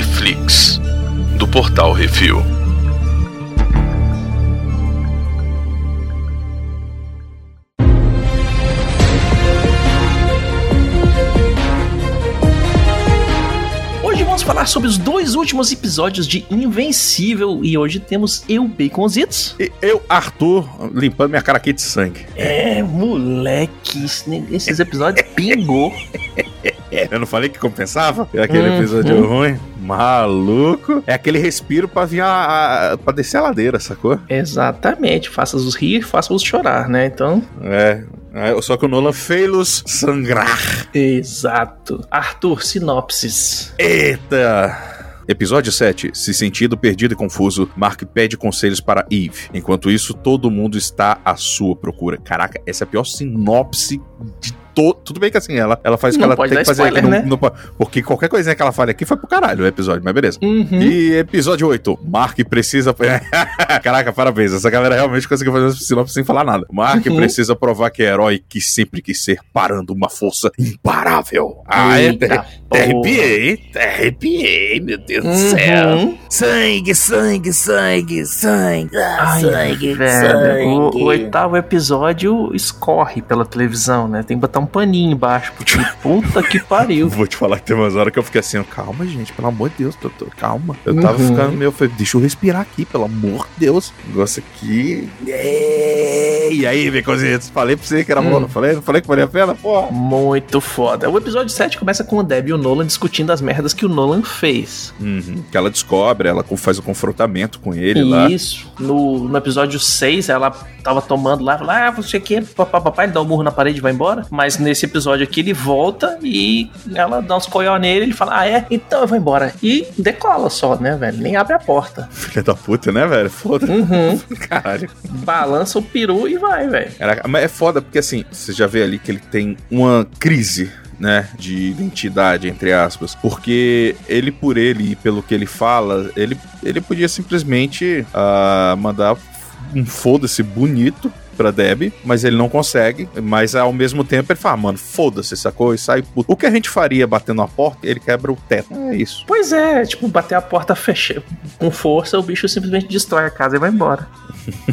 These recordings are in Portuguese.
Reflix, do Portal Refil. Hoje vamos falar sobre os dois últimos episódios de Invencível e hoje temos eu, Baconzitos. E eu, Arthur, limpando minha cara aqui de sangue. É, moleque, esses episódios pingou. Eu não falei que compensava? É aquele Uhum. episódio ruim? Maluco. É aquele respiro pra vir a, a- pra descer a ladeira, sacou? Exatamente, faça-os rir, faça-os chorar, né? Então, É. é, Só que o Nolan fez-los sangrar. exato. Arthur, sinopses. Eita! Episódio 7. Se sentindo perdido e confuso, Mark pede conselhos para Eve. Enquanto isso, todo mundo está à sua procura. Caraca, essa é a pior sinopse de todo. Tudo bem que assim, ela, ela faz o que ela tem que fazer spoiler, aqui. né? no- no- porque qualquer coisinha que ela fale aqui foi pro caralho o episódio, mas beleza. Uhum. E episódio 8. Mark precisa. Caraca, parabéns. Essa galera realmente conseguiu fazer essa sinopse sem falar nada. Mark Uhum. precisa provar que é herói que sempre quis ser, parando uma força imparável. Ah, é. Até arrepiei, meu Deus do céu. Uhum. Sangue, sangue, sangue, sangue, ah, Ai, sangue, velho, o, sangue. o oitavo episódio escorre pela televisão, né? Tem que botar um paninho embaixo, porque puta que pariu. Vou te falar que tem umas horas que eu fiquei assim, calma, gente, pelo amor de Deus, doutor, calma. Eu tava Uhum. ficando meio, falei, deixa eu respirar aqui, pelo amor de Deus. O negócio aqui. É, E aí, Beconzitos, falei pra você que era Hum. bom, não falei? Não falei que valia a pena? Porra. Muito foda. O episódio 7 começa com o Deb e o Nolan discutindo as merdas que o Nolan fez. Uhum, que ela descobre, ela faz o confrontamento com ele lá. Isso. No, no episódio 6, ela tava tomando lá, fala, ah, você quer, papapá, ele dá um murro na parede e vai embora. Mas nesse episódio aqui, ele volta e ela dá uns coió nele, ele fala, ah, é? Então eu vou embora. E decola só, né, velho? Nem abre a porta. Filha da puta, né, velho? Foda. Uhum. Caralho. Balança o peru e vai, velho. Mas é foda porque assim, você já vê ali que ele tem uma crise. Né, de identidade, entre aspas. Porque ele, por ele e pelo que ele fala, ele, ele podia simplesmente ah, mandar um foda-se bonito pra Deb, mas ele não consegue. Mas ao mesmo tempo ele fala, mano, foda-se, sacou? E sai puto. O que a gente faria batendo a porta, ele quebra o teto. É isso. Pois é, tipo, bater a porta fecha com força, o bicho simplesmente destrói a casa e vai embora.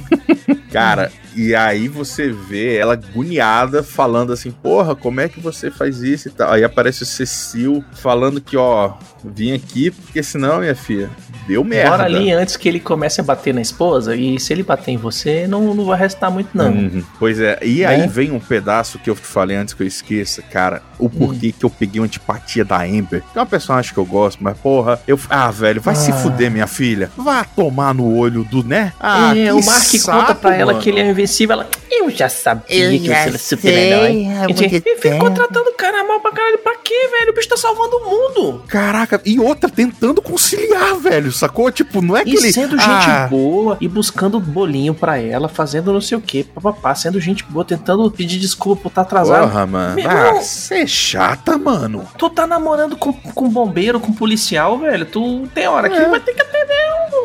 Cara, e aí você vê ela agoniada falando assim, porra, como é que você faz isso e tal. Aí aparece o Cecil falando que, ó, vim aqui porque senão, minha filha, deu merda. Bora ali antes que ele comece a bater na esposa, e se ele bater em você, não, não vai restar muito, não. Uhum. Pois é, e aí Né? vem um pedaço que eu falei antes que eu esqueça, cara, o porquê Hum. que eu peguei uma antipatia da Amber. Que é uma personagem que eu gosto, mas porra, eu. Ah, velho, vai se Ah. fuder, minha filha. Vá tomar no olho do, né? Ah, é, que o Mark saco, conta pra ela mano. que ele é invencível. Ela, eu já sabia Eu que já você era super-herói. E muito tinha- E ficou tempo. tratando o cara mal pra caralho. Pra quê, velho? O bicho tá salvando o mundo. Caraca, e outra tentando conciliar, velho, sacou? Tipo, não é E aquele. sendo gente ah, boa e buscando bolinho pra ela, fazendo não sei o que, papapá, sendo gente boa, tentando pedir desculpa por estar atrasado. Porra, mano. Meu Ah, você é chata, mano. Tu tá namorando com, com bombeiro, com policial, velho. Tu tem hora que É. vai ter que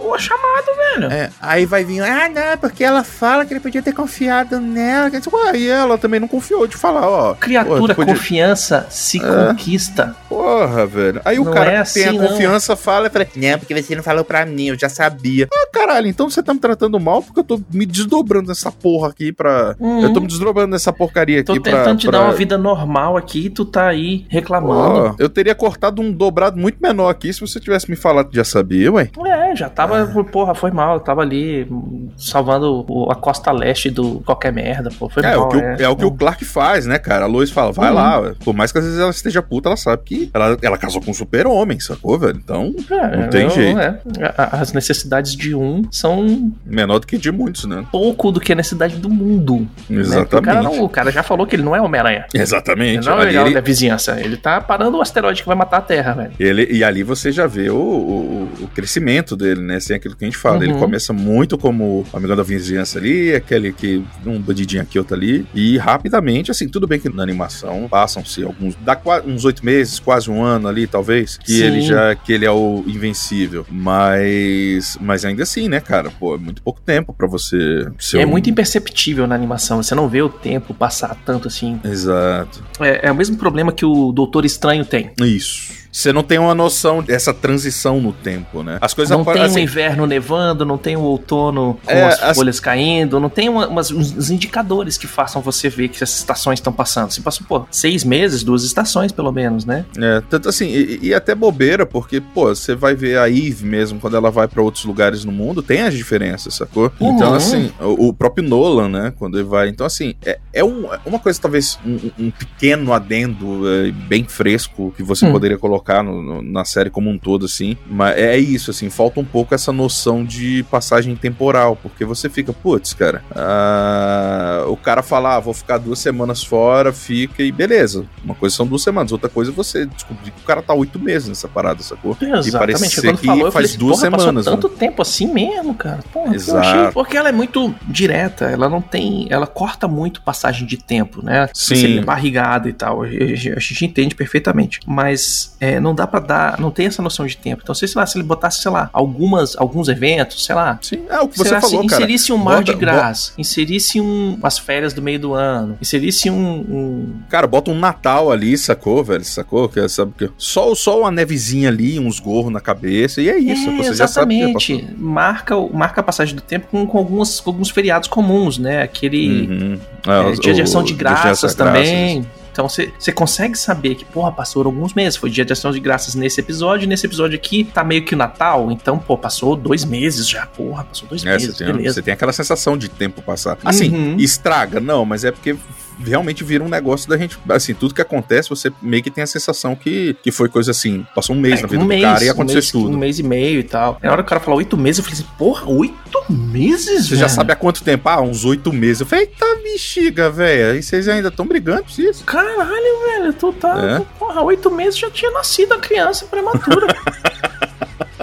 o, o chamado, velho. É, aí vai vir, ah, não, porque ela fala que ele podia ter confiado nela. Ué, e ela também não confiou de falar, ó. Criatura, podia- confiança se É. conquista. Porra, velho. Aí o Não cara é que tem assim, a não. confiança fala e fala, Não, porque você não falou pra mim, eu já sabia. ah, caralho, então você tá me tratando mal porque eu tô me desdobrando nessa porra aqui pra. Uhum. Eu tô me desdobrando nessa porcaria Tô aqui pra. tentando te pra- dar uma vida normal aqui e tu tá aí reclamando. Ó, eu teria cortado um dobrado muito menor aqui se você tivesse me falado que já sabia, ué. É, já tava, Ah. porra, foi mal. Tava ali salvando o- a costa leste do qualquer merda, pô. Foi É, mal. o que o, é o que o Clark faz, né, cara? A Lois fala, vai Uhum. lá. Por mais que às vezes ela esteja puta, ela sabe que ela, ela casou com um super-homem, sacou, velho? Então, É, Não tem eu- jeito. é. As necessidades de um são menor do que de muitos, né? pouco do que a necessidade do mundo. né? Porque O, cara Exatamente. não- o cara já falou que ele não é Homem-Aranha. Ele Exatamente. não é legal ele- da vizinhança. Ele tá parando o asteroide que vai matar a Terra, velho. Ele, e ali você já vê o, o crescimento dele, né? Sem aquilo que a gente fala. Uhum. Ele começa muito como amigão da vizinhança ali, aquele que. um bandidinho aqui, outro ali. E rapidamente, assim, tudo bem que na animação passam-se alguns. dá uns oito meses, quase um ano ali, talvez, que Sim. ele já. que ele é o invencível. Mas. Mas ainda assim, né, cara? Pô, é muito pouco tempo pra você. ser É um- muito imperceptível na animação. Você não vê o tempo passar tanto assim. Exato. É, é o mesmo problema que o Doutor Estranho tem. Isso. Você não tem uma noção dessa transição no tempo, né? As coisas Não tem assim, o inverno nevando, não tem o outono com É, as as- folhas caindo, não tem uma- umas- uns indicadores que façam você ver que as estações estão passando. Você passou, pô, seis meses, duas estações pelo menos, né? É, tanto assim, e, e até bobeira, porque, pô, você vai ver a Eve mesmo, quando ela vai pra outros lugares no mundo, tem as diferenças, sacou? Uhum. Então, assim, o, o próprio Nolan, né, quando ele vai. Então, assim, é, é um- uma coisa, talvez, um, um pequeno adendo é, bem fresco que você Hum. poderia colocar no- no- na série como um todo, assim. Mas é isso, assim, falta um pouco essa noção de passagem temporal, porque você fica, putz, cara, ah, o cara fala, ah, vou ficar duas semanas fora, fica e beleza. Uma coisa são duas semanas, outra coisa é você descobrir que o cara tá oito meses nessa parada, sacou? Exatamente. parecia Quando que falou, faz falei, duas semanas, tanto tempo assim mesmo, cara. Porra, Exato. Porque ela é muito direta, ela não tem. Ela corta muito passagem de tempo, né? Sim. É barrigado e tal. A gente, a gente entende perfeitamente. Mas é, não dá pra dar. Não tem essa noção de tempo. Então, sei lá, se ele botasse, sei lá, algumas, alguns eventos, sei lá. Sim, é o que você lá, falou, se cara. inserisse um mar de Bota- graça, inserisse um, as férias do meio do ano, inserisse um, um Cara, bota um Natal ali, sacou, velho? Sacou? Que, sabe, que só, só uma nevezinha ali, uns gorros na cabeça, e é isso. É, você já sabe que já exatamente. marca, o- marca a passagem do tempo com, com, algumas, com alguns feriados comuns, né? Aquele Uhum. é, os- dia de o- ação de graças de também. Então você consegue saber que, porra, passou alguns meses. Foi dia de ação de graças nesse episódio. Nesse episódio aqui tá meio que o Natal. Então, pô, passou dois meses já. Porra, passou dois É, meses. você, tem, beleza. você tem aquela sensação de tempo passar. Assim, Uhum. estraga, não, mas é porque realmente vira um negócio da gente. Assim, tudo que acontece, você meio que tem a sensação que, que foi coisa assim. Passou um mês É, na vida um do mês, cara e um aconteceu mês, isso tudo. Um mês e meio e tal. Na hora que o cara falou oito meses, eu falei assim, porra, oito meses, Você já velho? sabe há quanto tempo? Ah, uns oito meses. Eu falei, eita bexiga, velho. E vocês ainda estão brigando por isso? Caralho, velho, tu tá. É. Porra, oito meses já tinha nascido a criança prematura.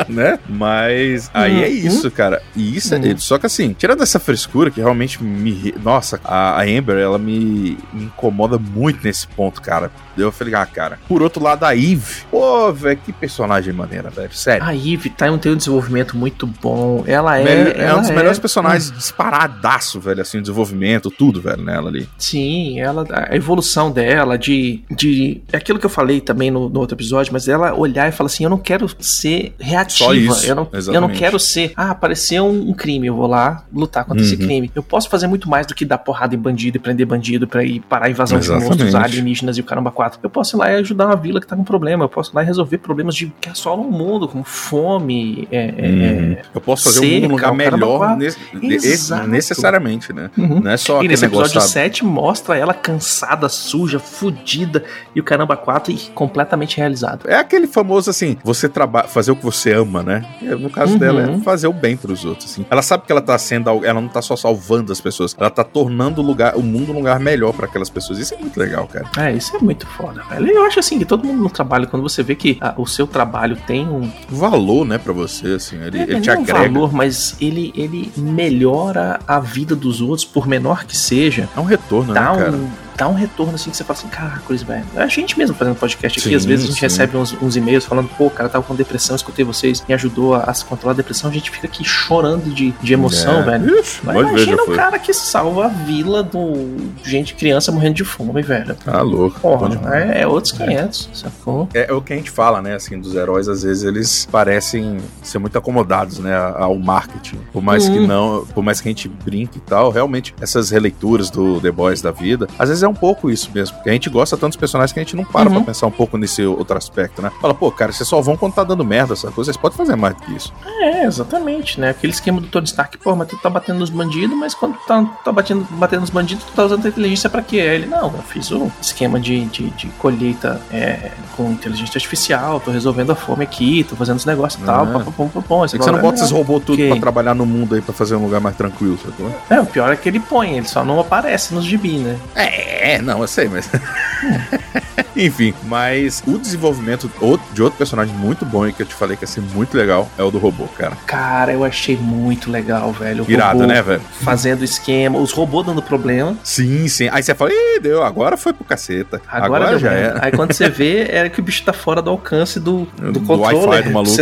né? Mas aí é Uhum. isso, cara. E isso é. Uhum. Só que assim, tirando essa frescura que realmente me. Nossa, a, a Amber, ela me, me incomoda muito nesse ponto, cara. Eu falei, ah, cara. Por outro lado, a Eve. Pô, velho, que personagem maneira, velho. Sério. a Eve tá, tem um desenvolvimento muito bom. Ela é. Mel- é um dos é- melhores personagens disparadaço, velho, assim, desenvolvimento, tudo, velho, nela ali. Sim, ela, a evolução dela, de. de é aquilo que eu falei também no, no outro episódio, mas ela olhar e falar assim: eu não quero ser Só isso, eu, não, eu não quero ser. Ah, apareceu um, crime, eu vou lá lutar contra esse Uhum. crime. Eu posso fazer muito mais do que dar porrada em bandido e prender bandido pra ir parar a invasão de Exatamente. monstros alienígenas e o caramba 4. Eu posso ir lá e ajudar uma vila que tá com problema. Eu posso ir lá e resolver problemas de que assolam o mundo, como fome. É, é, Uhum. Eu posso fazer seca, um lugar melhor quatro. Exato. esse- necessariamente, né? Uhum. Não é só E nesse episódio sabe? 7 mostra ela cansada, suja, fudida e o caramba 4 e completamente realizado. É aquele famoso assim, você trabalha, fazer o que você ama, né? E No caso Uhum. dela é fazer o bem pros outros, assim. Ela sabe que ela tá sendo, ela não tá só salvando as pessoas, ela tá tornando o lugar, o mundo um lugar melhor pra aquelas pessoas. Isso é muito legal, cara. É, isso é muito foda, velho. Eu acho assim que todo mundo no trabalho, quando você vê que ah, o seu trabalho tem um, Valor, né, pra você, assim, ele, é, ele não te é um agrega. valor, mas ele, ele melhora a vida dos outros, por menor que seja. É um retorno, Dá né, cara? um, dá um retorno assim que você fala assim, cara, Chris, velho. A gente mesmo fazendo podcast aqui, Sim, às vezes a gente sim. recebe uns, uns e-mails falando, pô, cara, tava com depressão, escutei vocês, me ajudou a, a se controlar a depressão, a gente fica aqui chorando de, de emoção, É. velho. Ixi, Mas imagina o cara que salva a vila do gente, criança morrendo de fome, velho. Tá louco. Porra, é, é outros 500, sacou? É, é o que a gente fala, né, assim, dos heróis, às vezes eles parecem ser muito acomodados, né, ao marketing. Por mais que Hum. não, por mais que a gente brinque e tal, realmente, essas releituras do The Boys da vida, às vezes é um pouco isso mesmo, porque a gente gosta tanto dos personagens que a gente não para Uhum. pra pensar um pouco nesse outro aspecto, né. Fala, pô, cara, vocês só vão quando tá dando merda, essa coisa, vocês podem fazer mais do que isso. É, exatamente, né? Aquele esquema do Tony Stark, pô, mas tu tá batendo nos bandidos, mas quando tu tá, tá batendo, batendo nos bandidos, tu tá usando a inteligência pra quê? Ele, não, eu fiz o esquema de, de, de colheita é, com inteligência artificial, tô resolvendo a fome aqui, tô fazendo os negócios e tal, É. pá, pá, pá, pá, pá, esse É que você não bota é esses robôs tudo Ok. pra trabalhar no mundo aí, pra fazer um lugar mais tranquilo, sacou? É, o pior é que ele põe, ele só não aparece nos gibi, né? É, não, eu sei, mas. Enfim, mas o desenvolvimento de outro personagem muito bom e que eu te falei que ia ser muito legal é o do robô, cara. Cara, eu achei muito legal, velho. O Irado, né, velho? Fazendo esquema, os robôs dando problema. Sim, sim. Aí você fala, ih, deu, agora foi pro caceta. Agora, Agora, já merda. é. Aí quando você vê, é que o bicho tá fora do alcance do, do, Do controle. Wi-Fi do maluco.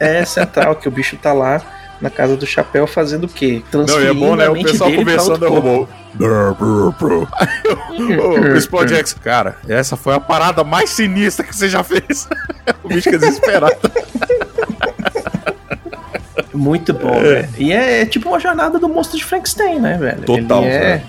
É central, que o bicho tá lá na casa do chapéu fazendo o quê? Não, e é Transferindo bom, né? a O pessoal conversando, é corpo. robô. O- Explode X, cara, essa foi a parada mais sinistra que você já fez. o bicho fica desesperado. Muito bom, velho. E é, é tipo uma jornada do monstro de Frankenstein, né, velho? Total, Ele é- velho.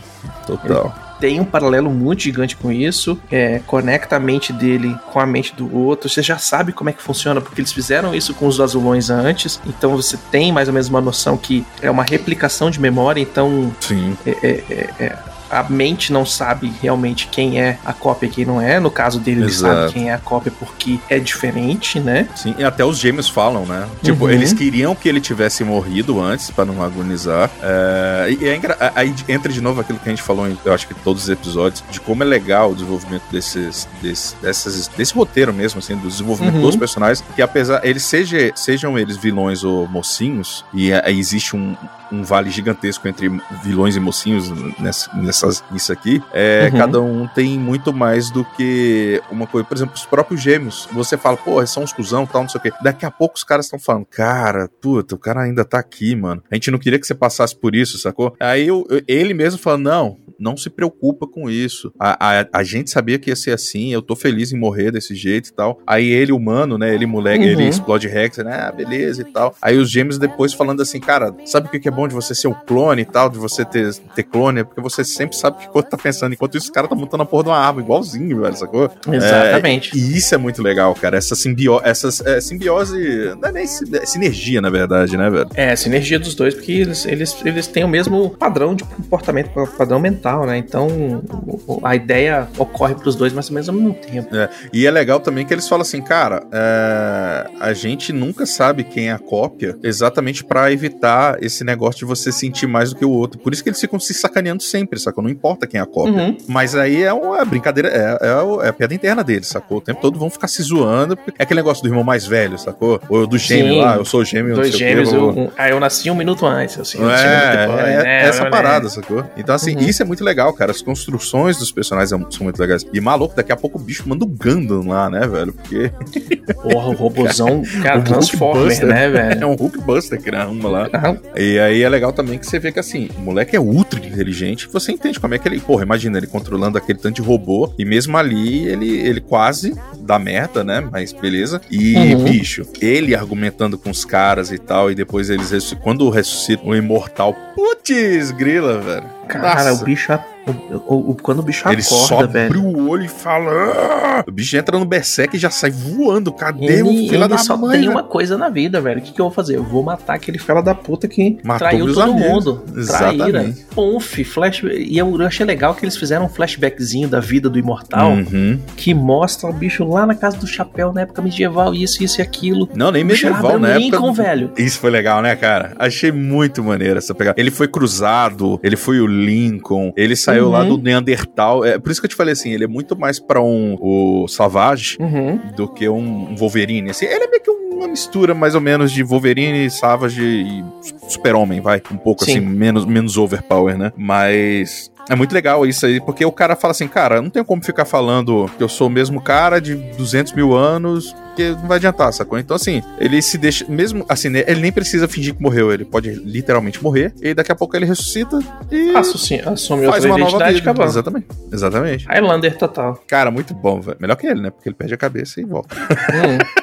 Total. Tem um paralelo muito gigante com isso, é, conecta a mente dele com a mente do outro. Você já sabe como é que funciona, porque eles fizeram isso com os azulões antes, então você tem mais ou menos uma noção que é uma replicação de memória, então Sim. é- é- é- é, a mente não sabe realmente quem é a cópia e quem não é. No caso dele, ele Exato. sabe quem é a cópia porque é diferente, né? Sim, e até os gêmeos falam, né? Tipo, Uhum. eles queriam que ele tivesse morrido antes pra não agonizar. É, e é engra- aí entra de novo aquilo que a gente falou, em, eu acho que todos os episódios, de como é legal o desenvolvimento desses, desse, dessas, desse roteiro mesmo, assim, do desenvolvimento Uhum. dos personagens, que apesar, eles seja, sejam eles vilões ou mocinhos, e aí existe um, um vale gigantesco entre vilões e mocinhos nessa, nessas, nisso aqui, é, Uhum. cada um tem muito mais do que uma coisa. Por exemplo, os próprios gêmeos. Você fala, pô, são uns cuzão, tal, não sei o quê. Daqui a pouco os caras estão falando, cara, puta, o cara ainda tá aqui, mano. A gente não queria que você passasse por isso, sacou? Aí eu- eu- ele mesmo fala, não, não se preocupa com isso. A, a, a gente sabia que ia ser assim, eu tô feliz em morrer desse jeito e tal. Aí ele, humano, né? Ele, moleque, Uhum. ele explode Rex, né? Ah, beleza e tal. Aí os gêmeos depois falando assim, cara, sabe o que que é bom de você ser o clone e tal, de você ter, ter clone? É porque você sempre sabe o que o outro tá pensando. Enquanto isso, os caras tá montando a porra de uma árvore, igualzinho, velho, sacou? Exatamente. É, e isso é muito legal, cara. Essa simbiose, essas, é, simbiose, não é nem é sinergia, na verdade, né, velho? É, sinergia dos dois, porque eles, eles, eles têm o mesmo padrão de comportamento, padrão mental, né? Então o- o- a ideia ocorre pros dois mais ou menos ao mesmo tempo. E é legal também que eles falam assim, cara, é, a gente nunca sabe quem é a cópia exatamente pra evitar esse negócio de você sentir mais do que o outro. Por isso que eles ficam se sacaneando sempre, sacou? Não importa quem é a cópia. Uhum. Mas aí é uma brincadeira, é, é, é a piada interna deles, sacou? O tempo todo vão ficar se zoando. É aquele negócio do irmão mais velho, sacou? Ou do gêmeo Sim. lá, eu sou gêmeo, Dois gêmeos, o quê, eu, ah, eu nasci um minuto antes, assim, um é, depois, é, né? é essa Né? parada, sacou? Então, assim, Uhum. isso é muito legal, cara. As construções dos personagens são muito legais. E maluco, daqui a pouco o bicho manda o Gundam lá, né, velho? Porque Porra, o robozão, cara, Transformer, Hulkbuster. né, velho? é um Hulkbuster que arruma lá. Ah, E aí é legal também que você vê que, assim, o moleque é ultra inteligente. Você entende como é que ele. Porra, imagina ele controlando aquele tanto de robô. E mesmo ali, ele, ele quase dá merda, né? Mas beleza. E, Uhum. bicho, ele argumentando com os caras e tal. E depois eles ressuscitam. Quando ressuscitam o imortal. Putz, grila, velho. Cara, Nossa. o bicho. O, o- o- quando o bicho Ele acorda, abre velho. o olho e fala. "Ah!" O bicho entra no Berserk e já sai voando. Cadê o Ele, filho ele da só mãe? tem velho? uma coisa na vida, velho. O que, que eu vou fazer? Eu vou matar aquele fela da puta que Matou traiu todo amigos. mundo. Traíra. Exatamente. Ponf, flash. E eu, achei legal que eles fizeram um flashbackzinho da vida do imortal Uhum. que mostra o bicho lá na casa do chapéu na época medieval, isso, isso e aquilo. Não, nem O medieval, né? Lincoln, velho. Isso foi legal, né, cara? Achei muito maneiro essa pegada. Ele foi cruzado, ele foi o Lincoln, ele saiu Uhum. lá do Neandertal. É, por isso que eu te falei assim, ele é muito mais pra um o Savage Uhum. do que um Wolverine. Assim, ele é meio que uma mistura mais ou menos de Wolverine, Savage e Super-Homem, vai. Um pouco Sim. assim, menos, menos overpower, né? Mas é muito legal isso aí, porque o cara fala assim, cara, não tem como ficar falando que eu sou o mesmo cara de 200 mil anos, porque não vai adiantar, sacou? Então, assim, ele se deixa, mesmo assim, né, ele nem precisa fingir que morreu, ele pode literalmente morrer, e daqui a pouco ele ressuscita e Assume, assume faz outra uma nova vida. acabou. Exatamente, exatamente. Highlander total. Cara, muito bom, velho. Melhor que ele, né? Porque ele perde a cabeça e volta. Hum.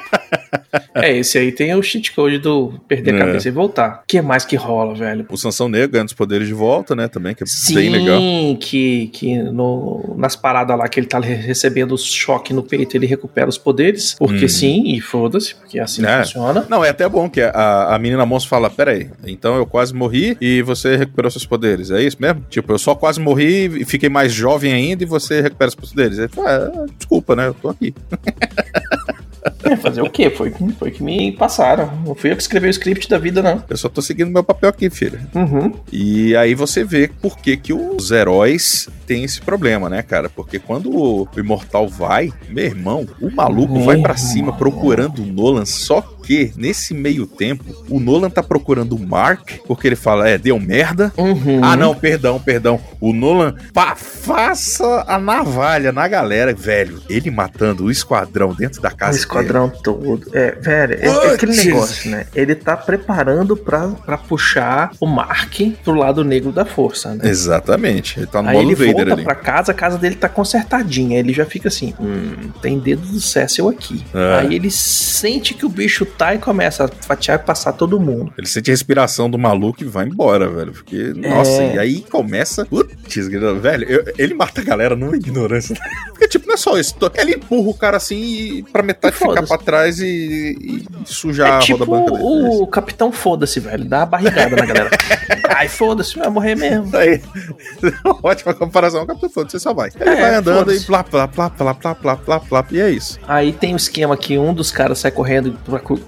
é, esse aí tem o cheat code do perder É. a cabeça e voltar. O que mais que rola, velho? O Sansão Negro ganha os poderes de volta, né? Também, que é Sim, bem legal. que, que no, nas paradas lá que ele tá re- recebendo choque no peito, ele recupera os poderes. Porque Hum. sim, e foda-se, porque assim É. funciona. Não, é até bom que a, a menina monstro fala: Peraí, então eu quase morri e você recuperou seus poderes. É isso mesmo? Tipo, eu só quase morri e fiquei mais jovem ainda e você recupera os poderes. Ele fala: ah, Desculpa, né? Eu tô aqui. É, fazer o quê? Foi, foi que me passaram. Não fui eu que escrevi o script da vida, não. Eu só tô seguindo meu papel aqui, filha. Uhum. E aí você vê por que, que os heróis têm esse problema, né, cara? Porque quando o Imortal vai, meu irmão, o maluco Meu vai pra irmão. cima procurando o Nolan, só que nesse meio tempo, o Nolan tá procurando o Mark, porque ele fala, é, deu merda. Uhum. Ah, não, perdão, perdão. O Nolan pá, faça a navalha na galera, velho. Ele matando o esquadrão dentro da O casa esquadrão esquadrão todo. É, velho, é, é aquele negócio, né? Ele tá preparando pra, pra puxar o Mark pro lado negro da força, né? Exatamente. Ele tá no Aí ele Vader volta ali. pra casa, a casa dele tá consertadinha. Ele já fica assim: hum, tem dedo do Cecil aqui. É. Aí ele sente que o bicho tá e começa a fatiar e passar todo mundo. Ele sente a respiração do maluco e vai embora, velho. Porque, É. nossa, e aí começa. Putz, velho, eu- ele mata a galera numa ignorância. Porque, tipo, não é só isso. Ele empurra o cara assim e pra metade ficar pra trás e, e sujar é a tipo roda branca dele. o, Capitão Foda-se, velho. Dá uma barrigada na galera. Ai, foda-se, vai morrer mesmo. Aí, ótima comparação, Capitão Foda, você só vai. Ele É, vai andando e plá, plá, plá, plá, plá, plá, plá, plá, e é isso. Aí tem um esquema que um dos caras sai correndo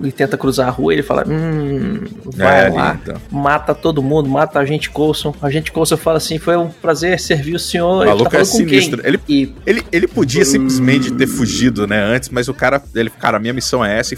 e tenta cruzar a rua ele fala: Hum, vai É, lá, ali, então. mata todo mundo, mata a gente Coulson. A gente Coulson fala assim: foi um prazer servir o senhor. O Ele maluco tá é com sinistro. Ele, E ele, ele podia simplesmente ter fugido, né, antes, mas o cara, ele, cara, minha missão é essa e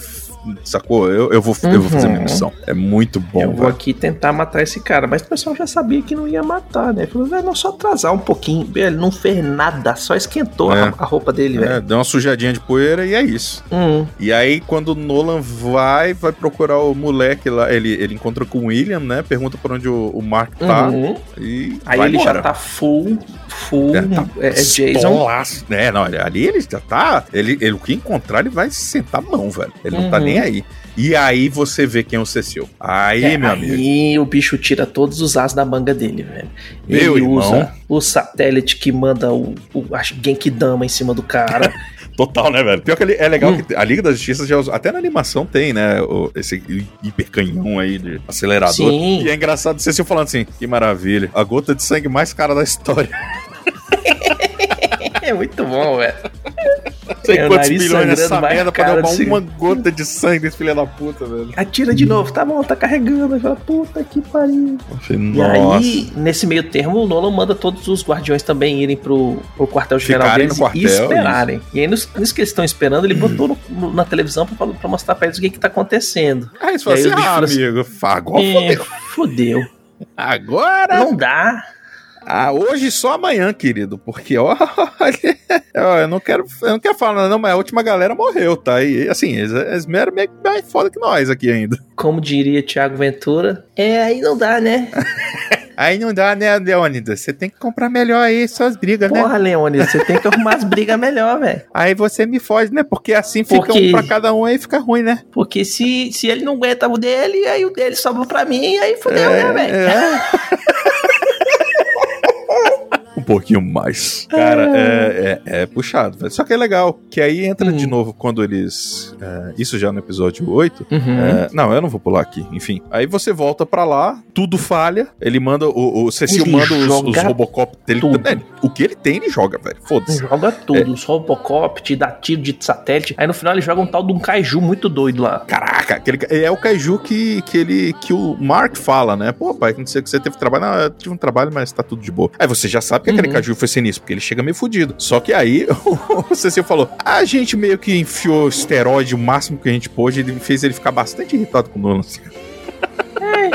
sacou? Eu, eu, vou, eu vou fazer minha Uhum. missão. É muito bom, eu vou velho. aqui tentar matar esse cara. Mas o pessoal já sabia que não ia matar, né? Falou, velho, não, só atrasar um pouquinho. Ele não fez nada, só esquentou É. a, a roupa dele, É, velho. deu uma sujadinha de poeira e é isso. Hum, E aí, quando o Nolan vai, vai procurar o moleque lá, ele, ele encontra com o William, né? Pergunta por onde o, o Mark tá. uhum. E Aí vai ele embora. já tá full, full, É, tá é, é Jason. É, não, ali ele já tá. Ele, ele, o que encontrar, ele vai sentar a mão, velho. Ele não tá Uhum. Nem aí. E aí você vê quem é o Cecil. Aí, É, meu amigo. aí o bicho tira todos os as da manga dele, velho. Meu ele irmão. usa o satélite que manda o, o a Genkidama em cima do cara. Total, né, velho? Pior que é legal Hum. que a Liga da Justiça já usa, até na animação tem, né? o- esse hipercanhão aí de acelerador. Sim. E é engraçado o Cecil falando assim: que maravilha, a gota de sangue mais cara da história. é muito bom, velho. Sei É, quantos milhões nessa merda pra derrubar desse- uma gota de sangue desse filho da puta, velho. Atira de novo, tá bom, tá carregando. Fala, puta que pariu. Falei, E Nossa. aí, nesse meio termo, o Nolan manda todos os guardiões também irem pro, pro quartel-general Ficarem deles no quartel, e esperarem. E aí, nos- nisso que eles estão esperando, ele botou no- no- na televisão pra, pra mostrar pra eles o que que tá acontecendo. Aí você fala E aí assim: ah, assim, amigo, agora É, fodeu. Agora. Não dá. Ah, hoje só amanhã, querido, porque ó, eu não quero, eu não quero falar não, mas a última galera morreu, tá? E assim, eles, eles eram meio mais foda que nós aqui ainda. Como diria Thiago Ventura, é, aí não dá, né? Aí não dá, né, Leônidas? Você tem que comprar melhor aí suas brigas, né? Porra, Leônidas, você tem que arrumar as brigas melhor, velho. Aí você me foge, né? Porque assim fica Porque- um pra cada um aí fica ruim, né? Porque se, se ele não aguenta o dele, aí o dele sobra pra mim, e aí fudeu, É, né, velho? é. Pouquinho mais. Cara, é, é, é puxado, velho. Só que é legal, que aí entra Hum. de novo quando eles. é, isso já no episódio 8. Uhum. É, não, eu não vou pular aqui. Enfim. Aí você volta pra lá, tudo falha. Ele manda. O, o Cecil Ele manda os, os Robocop dele. É, o que ele tem, ele joga, velho. Foda-se. Joga tudo, os Robocop, te dá tiro de satélite. Aí no final ele joga um tal de um kaiju muito doido lá. Caraca, aquele, é o Kaiju que, que, ele, que o Mark fala, né? Pô, pai, não sei que você teve trabalho. Não, eu tive um trabalho, mas tá tudo de boa. Aí você já sabe que aquele Uhum. Kaiju foi sinistro, porque ele chega meio fudido. Só que aí o Cecil falou: a gente meio que enfiou esteroide o máximo que a gente pôde e fez ele ficar bastante irritado com o Nolan.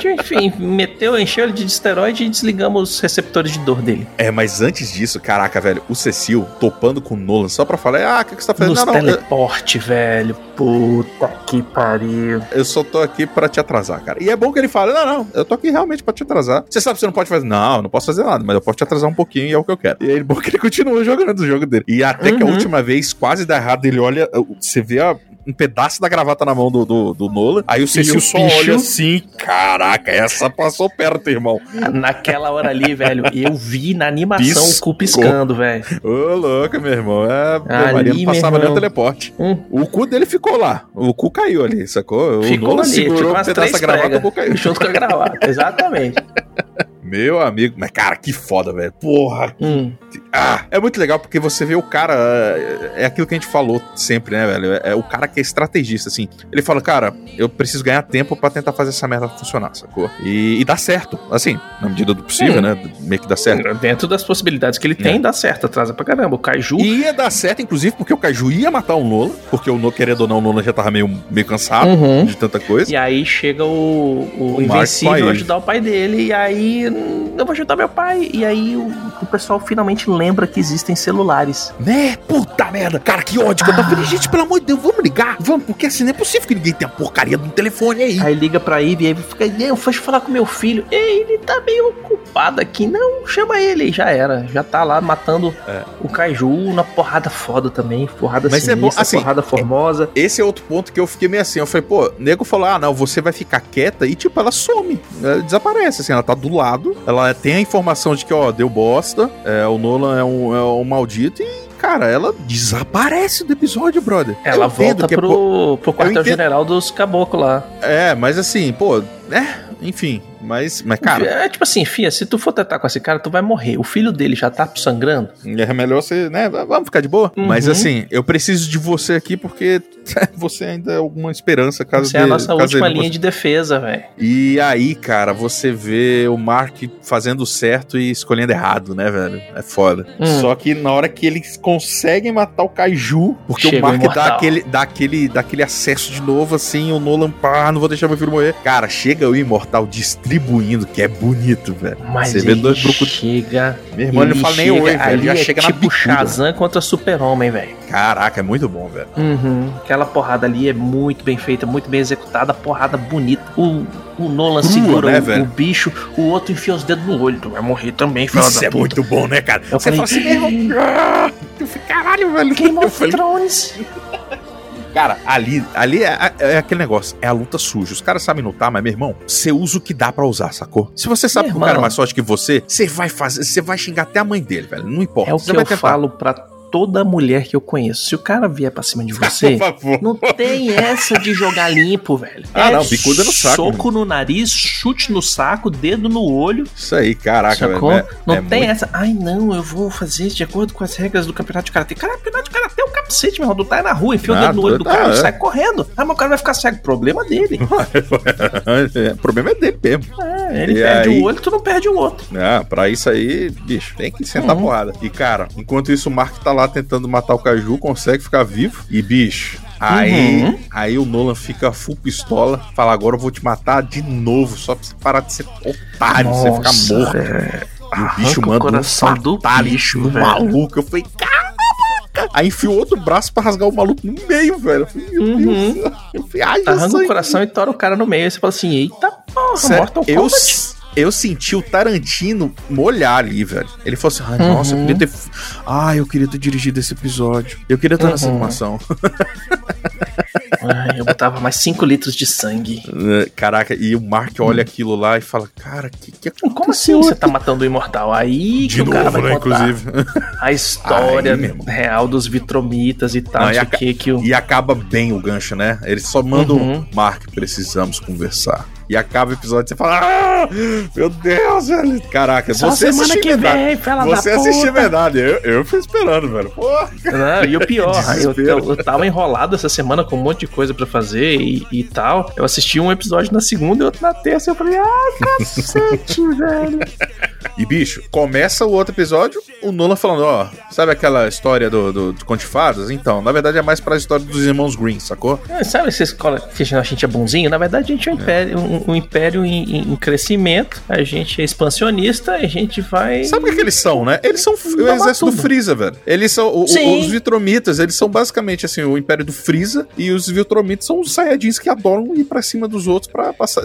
É, enfim, meteu, encheu ele de esteroide e desligamos os receptores de dor dele. É, mas antes disso, caraca, velho, o Cecil topando com o Nolan só pra falar: ah, o que, que você tá fazendo? Nos Não, não, eu, teleporte, velho. Puta que pariu. eu só tô aqui pra te atrasar, cara. E é bom que ele fala: não, não, eu tô aqui realmente pra te atrasar. Você sabe que você não pode fazer. Não, eu não posso fazer nada, mas eu posso te atrasar um pouquinho e é o que eu quero. E aí, bom que ele continua jogando o jogo dele. E até que a Uhum. última vez quase dá errado, ele olha, você vê a- um pedaço da gravata na mão do, do, do Nolan. Aí o Cecil o só bicho- olha assim: caraca, essa passou perto, irmão. Naquela hora ali, velho, eu vi na animação o cu Piscou. piscando, velho. Ô, louco, meu irmão. É, Ali, Maria não passava nem o teleporte. Hum. O cu dele ficou lá. O cu caiu ali, sacou? O Ficou Nolan ali, segurou tipo um pedaço da gravata, o cu caiu. junto com a gravata, exatamente. Meu amigo, mas cara, que foda, velho. Porra. Hum. Ah, é muito legal porque você vê o cara. É é aquilo que a gente falou sempre, né, velho? É, é o cara que é estrategista, assim. Ele fala, cara, eu preciso ganhar tempo pra tentar fazer essa merda funcionar, sacou? E, e dá certo, assim, na medida do possível, né? Meio que dá certo. Dentro das possibilidades que ele tem, É. dá certo, atrasa pra caramba. O Kaiju. Ia dar certo, inclusive, porque o Kaiju ia matar o Nolan, porque o Nolan, querendo ou não, o Nolan já tava meio, meio cansado Uhum. de tanta coisa. E aí chega o, o, O Invencível ajudar o pai dele, e aí hum, eu vou ajudar meu pai. E aí o, o pessoal finalmente lembra que existem celulares. Né? Puta merda. Cara, que ódio que eu. Gente, pelo amor de Deus, vamos ligar. Vamos, porque assim não é possível que ninguém tenha porcaria do telefone aí. Aí liga pra Ivy, aí fica, não, foi falar com meu filho. Ei, ele tá meio ocupado aqui. Não, chama ele. Já era. Já tá lá matando É. o Kaiju na porrada foda também. Porrada Mas é sinistra, bom, assim, porrada formosa. Esse é outro ponto que eu fiquei meio assim. Eu falei, pô, nego falou: ah, não, você vai ficar quieta e, tipo, ela some. Ela desaparece, assim, ela tá do lado. Ela tem a informação de que, ó, deu bosta. é, o Nolan é um, é um maldito e. Cara, ela desaparece do episódio, brother. Ela volta que é, pro, pro quartel-general dos caboclos lá. É, mas assim, pô, é, enfim. Mas, mas cara, É tipo assim, Fia, se tu for tratar com esse cara, tu vai morrer. O filho dele já tá sangrando. é melhor você, né? Vamos ficar de boa. Uhum. Mas assim, eu preciso de você aqui porque você ainda é alguma esperança caso Essa é a nossa última linha de defesa, velho. E aí, cara, você vê o Mark fazendo certo e escolhendo errado, né, velho? É foda. Hum. Só que na hora que eles conseguem matar o Kaiju, porque Chega o Mark dá aquele, dá, aquele, dá aquele acesso de novo, assim, o Nolan, pá, não vou deixar meu filho morrer. Cara, chega o Imortal distribuindo, que é bonito, velho. Mas você vê dois brucutus. chega... Meu irmão, ele não fala nem chega- oi, velho. Já é chega na tipo bicuda. Shazam contra Super-Homem, velho. Caraca, é muito bom, velho. Uhum. Aquela porrada ali é muito bem feita, muito bem executada, porrada bonita. O, o Nolan Crua, segura né, o, o bicho, o outro enfia os dedos no olho. Tu vai morrer também, filho Isso da é puta. muito bom, né, cara? Eu Você falei, fala assim, meu caralho, velho. Game of Thrones. Cara, ali, ali é, é aquele negócio, é a luta suja. Os caras sabem lutar, mas, meu irmão, você usa o que dá pra usar, sacou? Se você sabe Meu que o cara é irmão. mais forte que você, você vai fazer, você vai xingar até a mãe dele, velho. Não importa. É o que eu tentar. falo pra toda mulher que eu conheço. Se o cara vier pra cima de você, não tem essa de jogar limpo, velho. Ah, É não, bicuda no saco, Soco no nariz, chute no saco, dedo no olho. Isso aí, caraca, velho. é- não é tem muito- essa. Ai, não, eu vou fazer de acordo com as regras do campeonato de karatê. Cara, campeonato de karatê é um capacete, meu irmão. Tu tá aí na rua, enfia o Ah, dedo no olho do cara e é. sai correndo. Ah, mas o cara vai ficar cego. Problema dele. o problema é dele mesmo. É, ele E perde aí? um olho, tu não perde o outro. Ah, pra isso aí, bicho, tem que sentar Uhum. porrada. E, cara, enquanto isso, o Mark tá lá tentando matar o Caju, consegue ficar vivo. E, bicho, aí, Uhum. aí o Nolan fica full pistola, fala, agora eu vou te matar de novo, só pra você parar de ser otário, você ficar Nossa, morto. velho. E o bicho Arranca o manda coração um do bicho, no velho. maluco. Eu falei, caraca! Aí enfiou outro braço pra rasgar o maluco no meio, velho. Eu falei, meu Uhum. Deus. Eu falei, ai, Arranca o coração e tora o cara no meio. Aí você fala assim: eita porra, Sério, Mortal Kombat. eu senti o Tarantino molhar ali, velho. Ele falou assim: ai, nossa, eu Uhum. queria ter. Ai, eu queria ter dirigido esse episódio. Eu queria estar nessa Uhum. animação. Ai, eu botava mais 5 litros de sangue. Caraca, e o Mark olha aquilo lá e fala: Cara, que que aconteceu? Como assim você tá matando o imortal? Aí que De o cara novo, vai né, contar inclusive. a história real dos vitromitas e tal, Não, e o que que o... E acaba bem o gancho, né? Ele só manda Uhum. um Mark, precisamos conversar. E acaba o episódio e você fala: Ah, meu Deus, velho. Caraca, Só você semana assistiu que verdade. vem, fela Você assistiu verdade. Eu, eu fui esperando, velho. Porra. Não, e o pior, eu, eu, eu tava enrolado essa semana com um monte de coisa pra fazer e, e tal. Eu assisti um episódio na segunda e outro na terça. Eu falei, ah, cacete, velho. E, bicho, começa o outro episódio, o Nolan falando, ó, sabe aquela história do, do, do Conte Fadas? Então, na verdade é mais pra história dos irmãos Green, sacou? É, Sabe essa escola que a gente é bonzinho? Na verdade, a gente é um império, um, um império em, em- crescimento. A gente é expansionista, a gente vai. Sabe o que, eles são, né? Eles são o exército do tudo. Freeza, velho. Eles são o- o- os Vitromitas, eles são basicamente assim, o império do Freeza e os Vitromitas são os Saiyajins que adoram ir pra cima dos outros pra passar,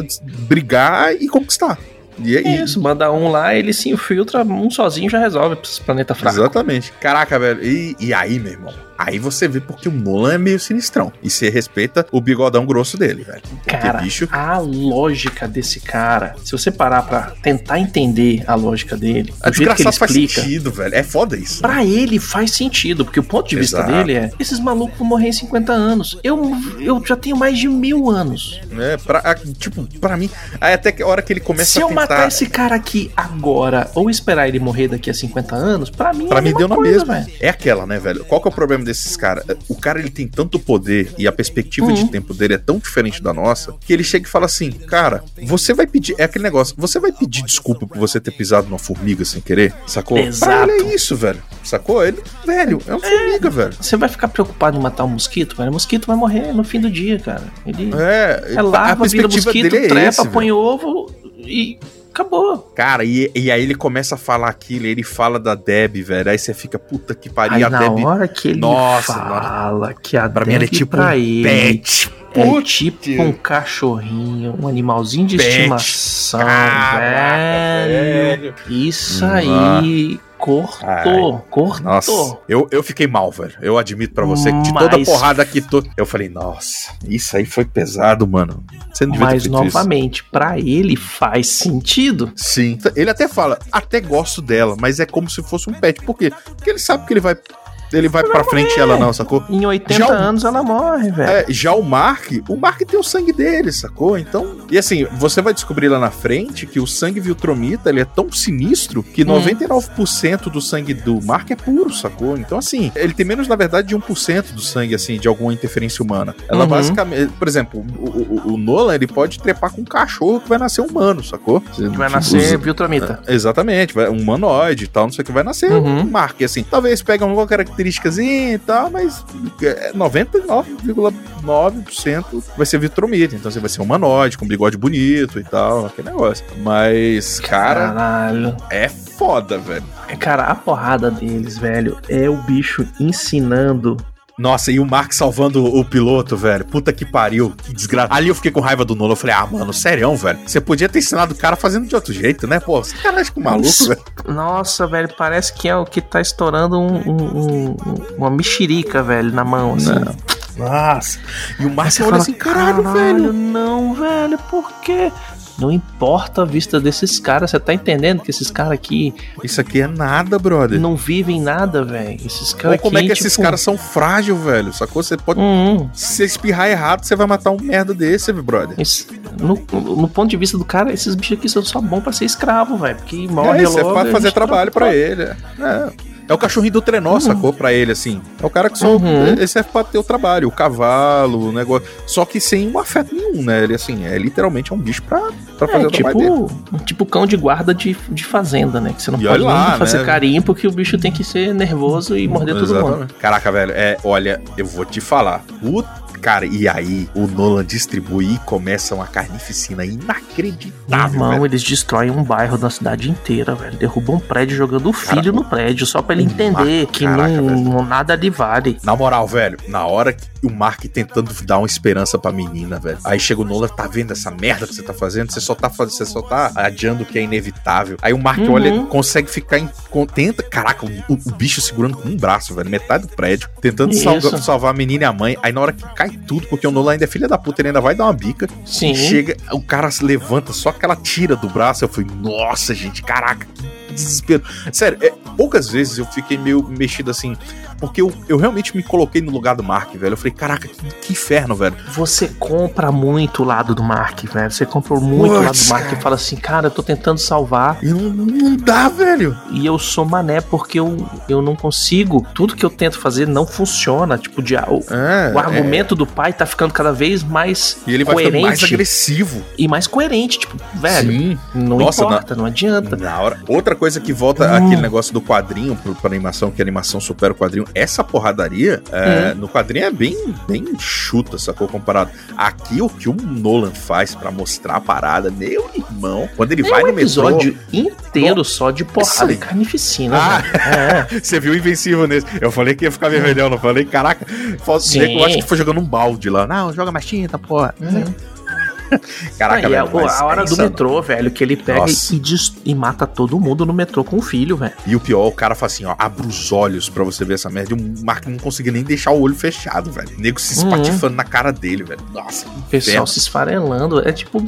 brigar e conquistar. E aí, É isso, manda um lá, ele se infiltra, um sozinho já resolve esse planeta fraco. Exatamente. Caraca, velho. E, e aí, meu irmão? Aí você vê porque o Nolan é meio sinistrão. E você respeita o bigodão grosso dele, velho. Porque, Cara, bicho. a lógica desse cara, se você parar pra tentar entender a lógica dele, A jeito que ele faz explica, sentido, velho. É foda isso. pra ele faz sentido, porque o ponto de vista Exato. dele é: esses malucos vão morrer em 50 anos. Eu, eu já tenho mais de mil anos. É, pra, a- tipo, pra mim. Aí até que a hora que ele começa Se a eu tentar. matar esse cara aqui agora, ou esperar ele morrer daqui a 50 anos, pra mim Pra é mim deu na mesma. É aquela, né, velho? Qual que é o problema desses caras? O cara ele tem tanto poder e a perspectiva de Uhum. tempo dele é tão diferente da nossa que ele chega e fala assim: Cara, você vai pedir. É aquele negócio, você vai pedir desculpa por você ter pisado numa formiga sem querer? Sacou? Exato. Pra ele é isso, velho. Sacou? Ele, velho, é uma formiga, velho. Você vai ficar preocupado em matar um mosquito, velho? O mosquito vai morrer no fim do dia, cara. Ele É, é larva, vira mosquito, dele é trepa, esse, põe velho. ovo e Acabou. Cara, e, e aí ele começa a falar aquilo, ele fala da Deb, velho. Aí você fica, puta que pariu, Aí a na Deb. hora que ele Nossa, fala que a Pra mim é Deb tipo pra um ele pet. é tipo um cachorrinho, um animalzinho de Pet. estimação, Caraca, velho. velho. Isso Hum, aí cortou, cortou. Nossa, eu, eu fiquei mal, velho. Eu admito pra você que de toda a porrada que tô. Eu falei, nossa, isso aí foi pesado, mano. Você não devia Mas novamente, pra ele faz sentido. Sim. Ele até fala, até gosto dela, mas é como se fosse um pet. Por quê? Porque ele sabe que ele vai. Ele vai pra frente e ela não, sacou? Em 80 Já o- anos ela morre, velho. É, já o Mark, o Mark tem o sangue dele, sacou? Então, e assim, você vai descobrir lá na frente que o sangue Viltromita, ele é tão sinistro que Hum. 99% do sangue do Mark é puro, sacou? Então, assim, ele tem menos, na verdade, de 1% do sangue, assim, de alguma interferência humana. Ela Uhum. basicamente, por exemplo, o, o- o Nolan, ele pode trepar com um cachorro que vai nascer humano, sacou? Vai Tipo, nascer Viltromita. Exatamente, vai, um humanoide e tal, não sei o que, vai nascer Uhum. um Mark, assim. Talvez pegue alguma característica e tal, mas é 99,9% vai ser Vitromita. Então você vai ser humanoide, com bigode bonito e tal, aquele negócio. Mas, cara, Caralho. é foda, velho. Cara, a porrada deles, velho, é o bicho ensinando. Nossa, e o Mark salvando o piloto, velho. Puta que pariu. Que desgraça. Ali eu fiquei com raiva do Nolan. Eu falei, ah, mano, sério, velho. Você podia ter ensinado o cara fazendo de outro jeito, né? Pô, você cara com maluco, Isso. velho. Nossa, velho, parece que é o que tá estourando um- um- um- uma mexerica, velho, na mão, assim. Nossa. E o Mark olha assim, caralho, velho. Não, velho, por quê? Não importa a vista desses caras, você tá entendendo que esses caras aqui Isso aqui é nada, brother. não vivem nada, velho. Esses caras Ou como é aqui, que esses tipo, caras são frágeis, velho? Sacou? Você pode. Hum, Se você espirrar errado, você vai matar um merda desse, brother. esse- no, no ponto de vista do cara, esses bichos aqui são só bons pra ser escravo, velho. Porque morre é, você logo. pode a fazer trabalho tá- pra ele. É. É o cachorrinho do trenó, sacou? Pra ele, assim. É o cara que só. Uhum. Ele serve pra ter o trabalho, o cavalo, o negócio. Só que sem um afeto nenhum, né? Ele, assim, é literalmente é um bicho pra, pra fazer É, o trabalho dele. tipo, tipo cão de guarda de, de fazenda, né? Que você não E pode lá, nem fazer né? carinho porque o bicho tem que ser nervoso e morder todo mundo. Exatamente. Caraca, velho, é, olha, eu vou te falar. Puta, cara, e aí o Nolan distribui e começa uma carnificina inacreditável. irmão, velho. eles destroem um bairro da cidade inteira, velho. Derrubam um prédio jogando o Cara, filho no prédio, só pra ele entender Mark- que caraca, não, nada ali vale. Na moral, velho, na hora que o Mark tentando dar uma esperança pra menina, velho. Aí chega o Nolan, tá vendo essa merda que você tá fazendo? Você só tá fazendo, você só tá adiando o que é inevitável. Aí o Mark Uhum. olha, consegue ficar em. Tenta, caraca, o, o bicho segurando com um braço, velho, metade do prédio, tentando salva- salvar a menina e a mãe. Aí na hora que cai tudo, porque o Nolan ainda é filha da puta, ele ainda vai dar uma bica. Sim. Chega, o cara se levanta, só que ela tira do braço. Eu falei, nossa, gente, caraca, que desespero. Sério, é, poucas vezes eu fiquei meio mexido assim, porque eu, eu realmente me coloquei no lugar do Mark, velho. Eu falei, caraca, que, que inferno, velho. Você compra muito o lado do Mark, velho. Você compra muito o lado do Mark e fala assim, cara, eu tô tentando salvar E não, não dá, velho. e eu sou mané porque eu, eu não consigo. Tudo que eu tento fazer não funciona. Tipo, de, o, É, o argumento do pai tá ficando cada vez mais é. E ele vai ficando mais coerente agressivo. e mais coerente. Tipo, velho, Sim. não Nossa, importa, não adianta. Na hora. Outra coisa que volta Hum. aquele negócio do quadrinho pro, pra animação, que a animação supera o quadrinho, essa porradaria é, Hum. no quadrinho é bem, bem chuta, sacou? Comparado. Aqui, o que o Nolan faz pra mostrar a parada, meu irmão, quando ele É vai um no metrô. episódio inteiro só de porrada Sim. e carnificina. Ah. velho. É. Você viu o Invencível nesse. Eu falei que ia ficar vermelhão, não falei? Caraca, eu acho que foi jogando um balde lá. Não, joga mais tinta, porra. Caraca, Ah, a, velho, a hora é do insano. metrô, velho, que ele pega e, e mata todo mundo no metrô com o filho, velho. E o pior, o cara fala assim, ó, abre os olhos pra você ver essa merda. E o Mark não conseguia nem deixar o olho fechado, velho. O nego se Uhum. espatifando na cara dele, velho. Nossa, O pessoal inferno. se esfarelando. É tipo,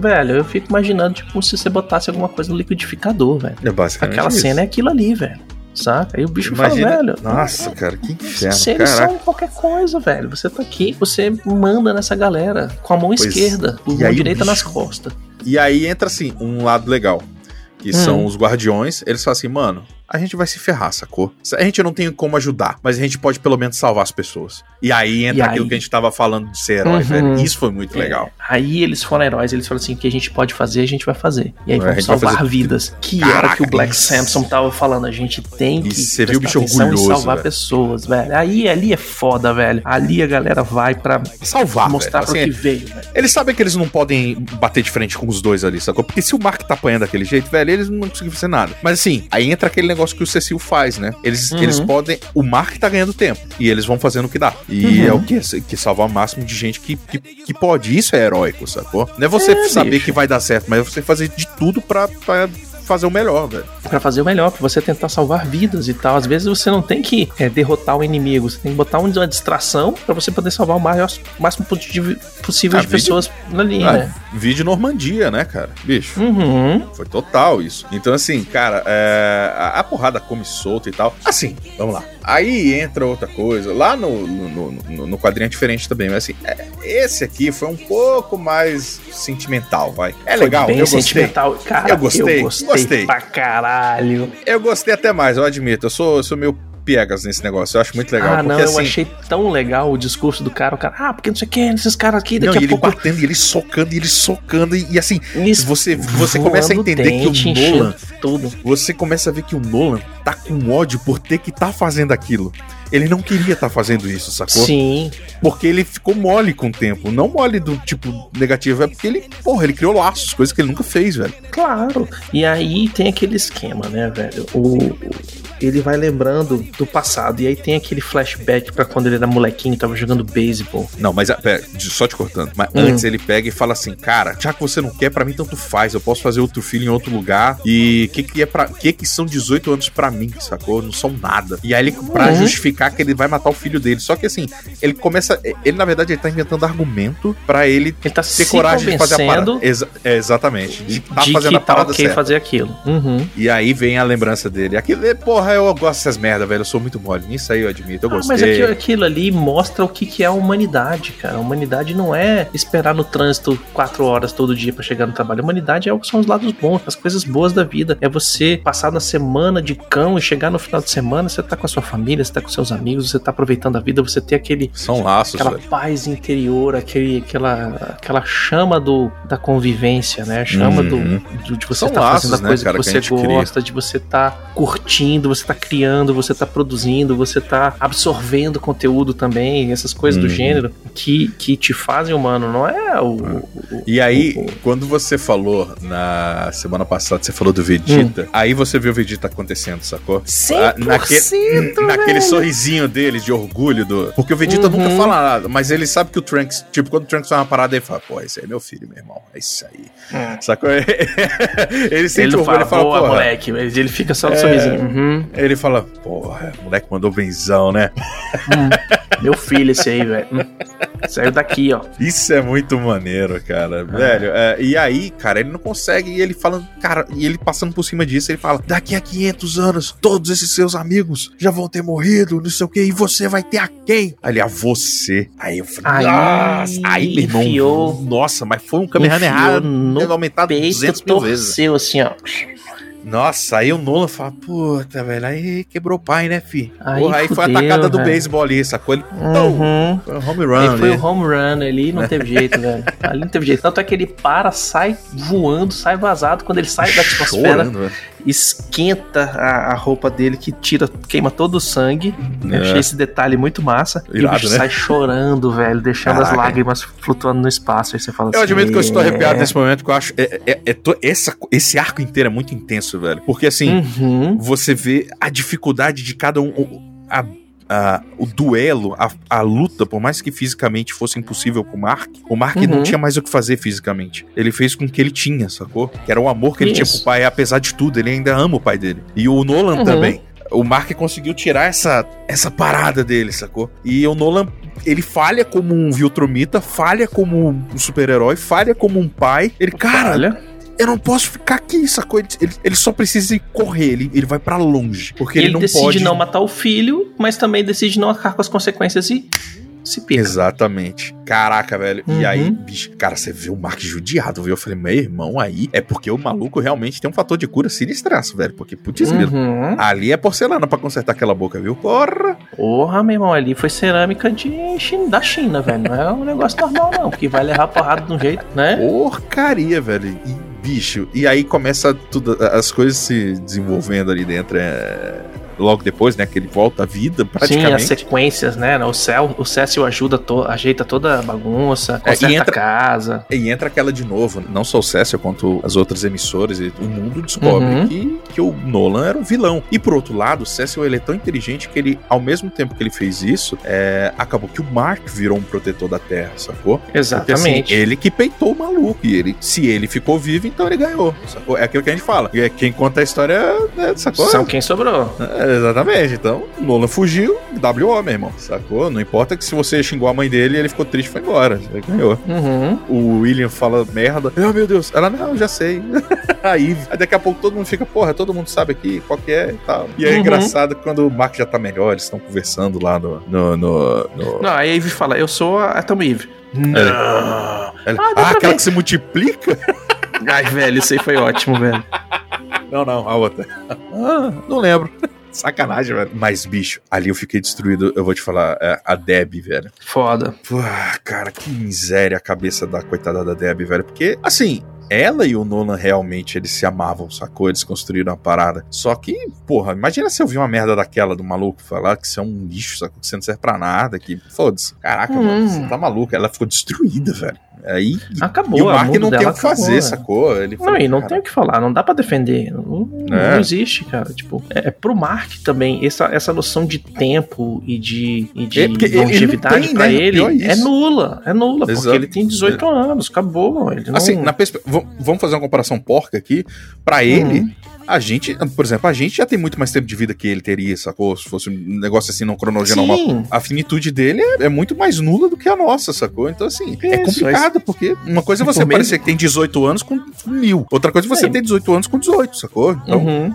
velho, eu fico imaginando, tipo, se você botasse alguma coisa no liquidificador, velho. É basicamente Aquela isso. cena é aquilo ali, velho. Saca? Aí o bicho Imagina... fala, velho. Nossa, cara, que inferno, Se eles caraca. são qualquer coisa, velho. Você tá aqui, você manda nessa galera com a mão Pois- esquerda, com a e mão direita nas bicho- costas. E aí entra, assim, um lado legal. Que Hum. são os guardiões. Eles falam assim, mano, a gente vai se ferrar, sacou? A gente não tem como ajudar, mas a gente pode pelo menos salvar as pessoas. E aí entra E aquilo aí? que a gente tava falando de ser herói, Uhum. velho. Isso foi muito legal. Aí eles foram heróis, eles falaram assim: o que a gente pode fazer, a gente vai fazer. E aí É, a vamos salvar fazer- vidas. Que era Caraca, que o Black isso. Samson tava falando. A gente tem que você viu o bicho e orgulhoso, salvar velho. pessoas, velho. Aí ali é foda, velho. Ali a galera vai pra Salvar, mostrar velho. pro Assim, que veio, velho. Eles sabem que eles não podem bater de frente com os dois ali, sacou? Porque se o Mark tá apanhando daquele jeito, velho, eles não conseguem fazer nada. Mas assim, aí entra aquele negócio que o Cecil faz, né? Eles, Uhum. eles podem. O Mark tá ganhando tempo. E eles vão fazendo o que dá. E Uhum. é o que? Que salvar o máximo de gente que, que, que pode. Isso é heróico, sacou? Não é você É, saber bicho. que vai dar certo, mas é você fazer de tudo pra, pra fazer o melhor, velho. Pra fazer o melhor, pra você tentar salvar vidas e tal. Às vezes você não tem que é, derrotar o inimigo, você tem que botar uma distração pra você poder salvar o maior, máximo possível Ah, de vídeo- pessoas ali, Ah, né? Vídeo Normandia, né, cara? Bicho. Uhum. Foi total isso. Então, assim, cara, é, a, a porrada come solta e tal. Assim, vamos lá. Aí entra outra coisa. Lá no, no, no, no quadrinho é diferente também, mas assim, é, esse aqui foi um pouco mais sentimental, vai. É legal, Bem eu gostei. sentimental. Cara, Eu gostei, eu gostei, gostei. pra caralho. Eu gostei até mais, eu admito. Eu sou, eu sou meio piegas nesse negócio. Eu acho muito legal. ah, porque não, eu assim. achei tão legal o discurso do cara. O cara, ah, porque não sei o que, esses caras aqui, Não, daqui e a ele pouco. batendo, e ele socando, e ele socando, e, e assim, Isso, você, você começa a entender dente, que o Nolan Tudo. você começa a ver que o Nolan tá com ódio por ter que tá fazendo aquilo. Ele não queria estar fazendo isso, sacou? Sim. Porque ele ficou mole com o tempo. Não mole do tipo negativo, é porque ele, porra, ele criou laços, coisas que ele nunca fez, velho. Claro. E aí tem aquele esquema, né, velho? O- ele vai lembrando do passado. E aí tem aquele flashback pra quando ele era molequinho, tava jogando beisebol. Não, mas ah, pera, só te cortando. Mas Hum. antes ele pega e fala assim: Cara, já que você não quer, pra mim tanto faz. Eu posso fazer outro filho em outro lugar. E que que é para que que são 18 anos pra mim, sacou? Não são nada. E aí ele, pra Uhum. justificar que ele vai matar o filho dele. Só que assim, ele começa. Ele, na verdade, ele tá inventando argumento pra ele Ele tá ter se coragem de fazer a parada. Exa- é, exatamente. De tá de fazendo que a tá parada ok certa. fazer aquilo. Uhum. E aí vem a lembrança dele. Aquilo, é, porra, eu gosto dessas merda, velho. Eu sou muito mole. Nisso aí eu admito. Eu Ah, gostei. mas aquilo, aquilo ali mostra o que, que é a humanidade, cara. A humanidade não é esperar no trânsito quatro horas todo dia pra chegar no trabalho. A humanidade é, o- são os lados bons, as coisas boas da vida. É você passar na semana de cão e chegar no final de semana, você tá com a sua família, você tá com seus amigos, você tá aproveitando a vida, você ter aquele São laços, aquela velho. paz interior, aquele, aquela, aquela chama do, da convivência, né? A chama Uhum. do, do- de você estar laços, fazendo a né, coisa cara, que que você cria. gosta, de você estar curtindo, você tá criando, você tá produzindo, você tá absorvendo conteúdo também, essas coisas do Uhum. gênero que, que te fazem humano, não é o. o- E aí, o- quando você falou na semana passada, você falou do Vegeta, Hum. aí você viu o Vegeta acontecendo, sacou? 100%, naquele velho. sorrisinho deles de orgulho do. Porque o Vegeta Uhum. nunca fala nada, mas ele sabe que o Trunks, tipo, quando o Trunks faz uma parada, ele fala, pô, esse aí é meu filho, meu irmão. É isso aí. Hum. Sacou? ele Ele sente não orgulho, fala, ele fala, boa, porra. moleque, mas ele fica só no É. sorrisinho. Uhum. Ele fala, porra, o moleque mandou benzão, né? Hum, meu filho, esse aí, velho. Hum, Saiu daqui, ó. Isso é muito maneiro, cara. Velho, é, e aí, cara, ele não consegue. E ele falando, cara, e ele passando por cima disso, ele fala: daqui a 500 anos, todos esses seus amigos já vão ter morrido, não sei o que, e você vai ter a quem? Aí ele, a você. Aí eu falei, Aí, nossa, aí, meu irmão, enfiou- nossa, mas foi um Kamehameha enfiou no aumentado Peito 200 mil vezes. torceu assim, ó. Nossa, aí o Nolan fala, puta, velho, aí quebrou o pai, né, fi? Aí Porra, aí foi a fudeu, tacada do beisebol ali, sacou? Ele, Uhum. foi um home run Aí foi o home run ali, não teve jeito, velho. Ali não teve jeito. Tanto é que ele para, sai voando, sai vazado. Quando ele sai da atmosfera, Chorando. Esquenta a, a roupa dele, que tira, queima todo o sangue. Eu É. achei esse detalhe muito massa. e o Irado, bicho né? sai chorando, velho, deixando as Caraca. lágrimas flutuando no espaço. Aí você fala Eu assim. admito que eu estou "É". arrepiado nesse momento, que eu acho. É, é- é to- essa, esse arco inteiro é muito intenso, velho. Porque assim, Uhum. você vê a dificuldade de cada um. a- a- o duelo, a, a luta, por mais que fisicamente fosse impossível pro Mark, o Mark não Uhum. tinha mais o que fazer fisicamente. Ele fez com que ele tinha, sacou? Que era o amor que ele tinha Isso. pro pai, apesar de tudo, ele ainda ama o pai dele. E o Nolan Uhum. também. O Mark conseguiu tirar essa, essa parada dele, sacou? E o Nolan, ele falha como um Viltromita, falha como um super-herói, falha como um pai. Ele, cara, Olha, eu não posso ficar aqui, sacou? Ele, ele- ele só precisa ir correr, ele, ele vai pra longe. Porque ele, ele, não decide pode. não matar o filho, mas também decide não arcar com as consequências e se pica. Exatamente. Caraca, velho. E Uhum. aí, bicho, cara, você vê o Mark judiado, viu? Eu falei, meu irmão, aí é porque o maluco realmente tem um fator de cura sinistraço, velho. Porque, putz, grilo, Uhum. ali é porcelana pra consertar aquela boca, viu? Porra! Porra, meu irmão, ali foi cerâmica de China, da China, velho. Não é um negócio normal, não. Porque vai levar porrada de um jeito, né? Porcaria, velho. E, bicho, e aí começa tudo, as coisas se desenvolvendo ali dentro. É... Logo depois, né? Que ele volta à vida, Sim, praticamente. as sequências, né? O céu, o Cécio ajuda, to, ajeita toda a bagunça, É, e conserta entra- a casa. E entra aquela de novo, não só o Cecil quanto as outras emissoras, e o mundo descobre Uhum. que, que o Nolan era um vilão. E por outro lado, o Cecil ele é tão inteligente que ele, ao mesmo tempo que ele fez isso, é, acabou que o Mark virou um protetor da Terra, sacou? Porque, assim, Exatamente. ele que peitou o maluco. E ele, se ele ficou vivo, então ele ganhou. Sacou? É aquilo que a gente fala. E é quem conta a história, né, sacou? São quem sobrou. É, exatamente. Então, Nolan fugiu, WO, meu irmão. Sacou? Não importa que se você xingou a mãe dele, ele ficou triste e foi embora. Você ganhou. Uhum. O William fala merda. Oh, meu Deus. Ela, não, já sei. aí, aí daqui a pouco todo mundo fica, porra, todo mundo sabe aqui qual que é e tal. E é Uhum. engraçado quando o Mark já tá melhor, eles estão conversando lá no. no, no, no- Não, aí a Eve fala, eu sou a Tom Eve. Não. Ela- Ah, ah, aquela ver. que se multiplica? Ai, velho, isso aí foi ótimo, velho. Não, não, a outra. Ah, não lembro. Sacanagem, velho. Mas, bicho, ali eu fiquei destruído. Eu vou te falar, é, a Deb, velho. Foda. Pô, cara, que miséria a cabeça da coitada da Deb, velho. Porque, assim, ela e o Nolan realmente, eles se amavam, sacou? Eles construíram a parada. Só que, porra, imagina se eu vi uma merda daquela do maluco falar que você é um lixo, sacou? Que você não serve pra nada, que foda-se. Caraca, Hum. mano, você tá maluco. Ela ficou destruída, velho. Aí. Acabou. e o Mark não tem o que fazer, acabou, né? sacou? Ele Não, e não cara, tem o que falar, não dá pra defender. Não, É. não existe, cara. Tipo, é, é pro Mark também, essa, essa noção de tempo e de, e de É, porque ele- longevidade tem, pra né? ele é isso. nula. É nula, porque Exato. ele tem 18 anos, acabou. Ele não... Assim, na perspe- vamos fazer uma comparação porca aqui. Pra ele, Uhum. A gente, por exemplo, a gente já tem muito mais tempo de vida que ele teria, sacou? Se fosse um negócio assim, não. Sim, A finitude dele é, é muito mais nula do que a nossa, sacou? Então, assim, é Isso, complicado, porque uma coisa é você mesmo- parecer que tem 18 anos com mil. Outra coisa é você É. ter 18 anos com 18, sacou? Então, Uhum.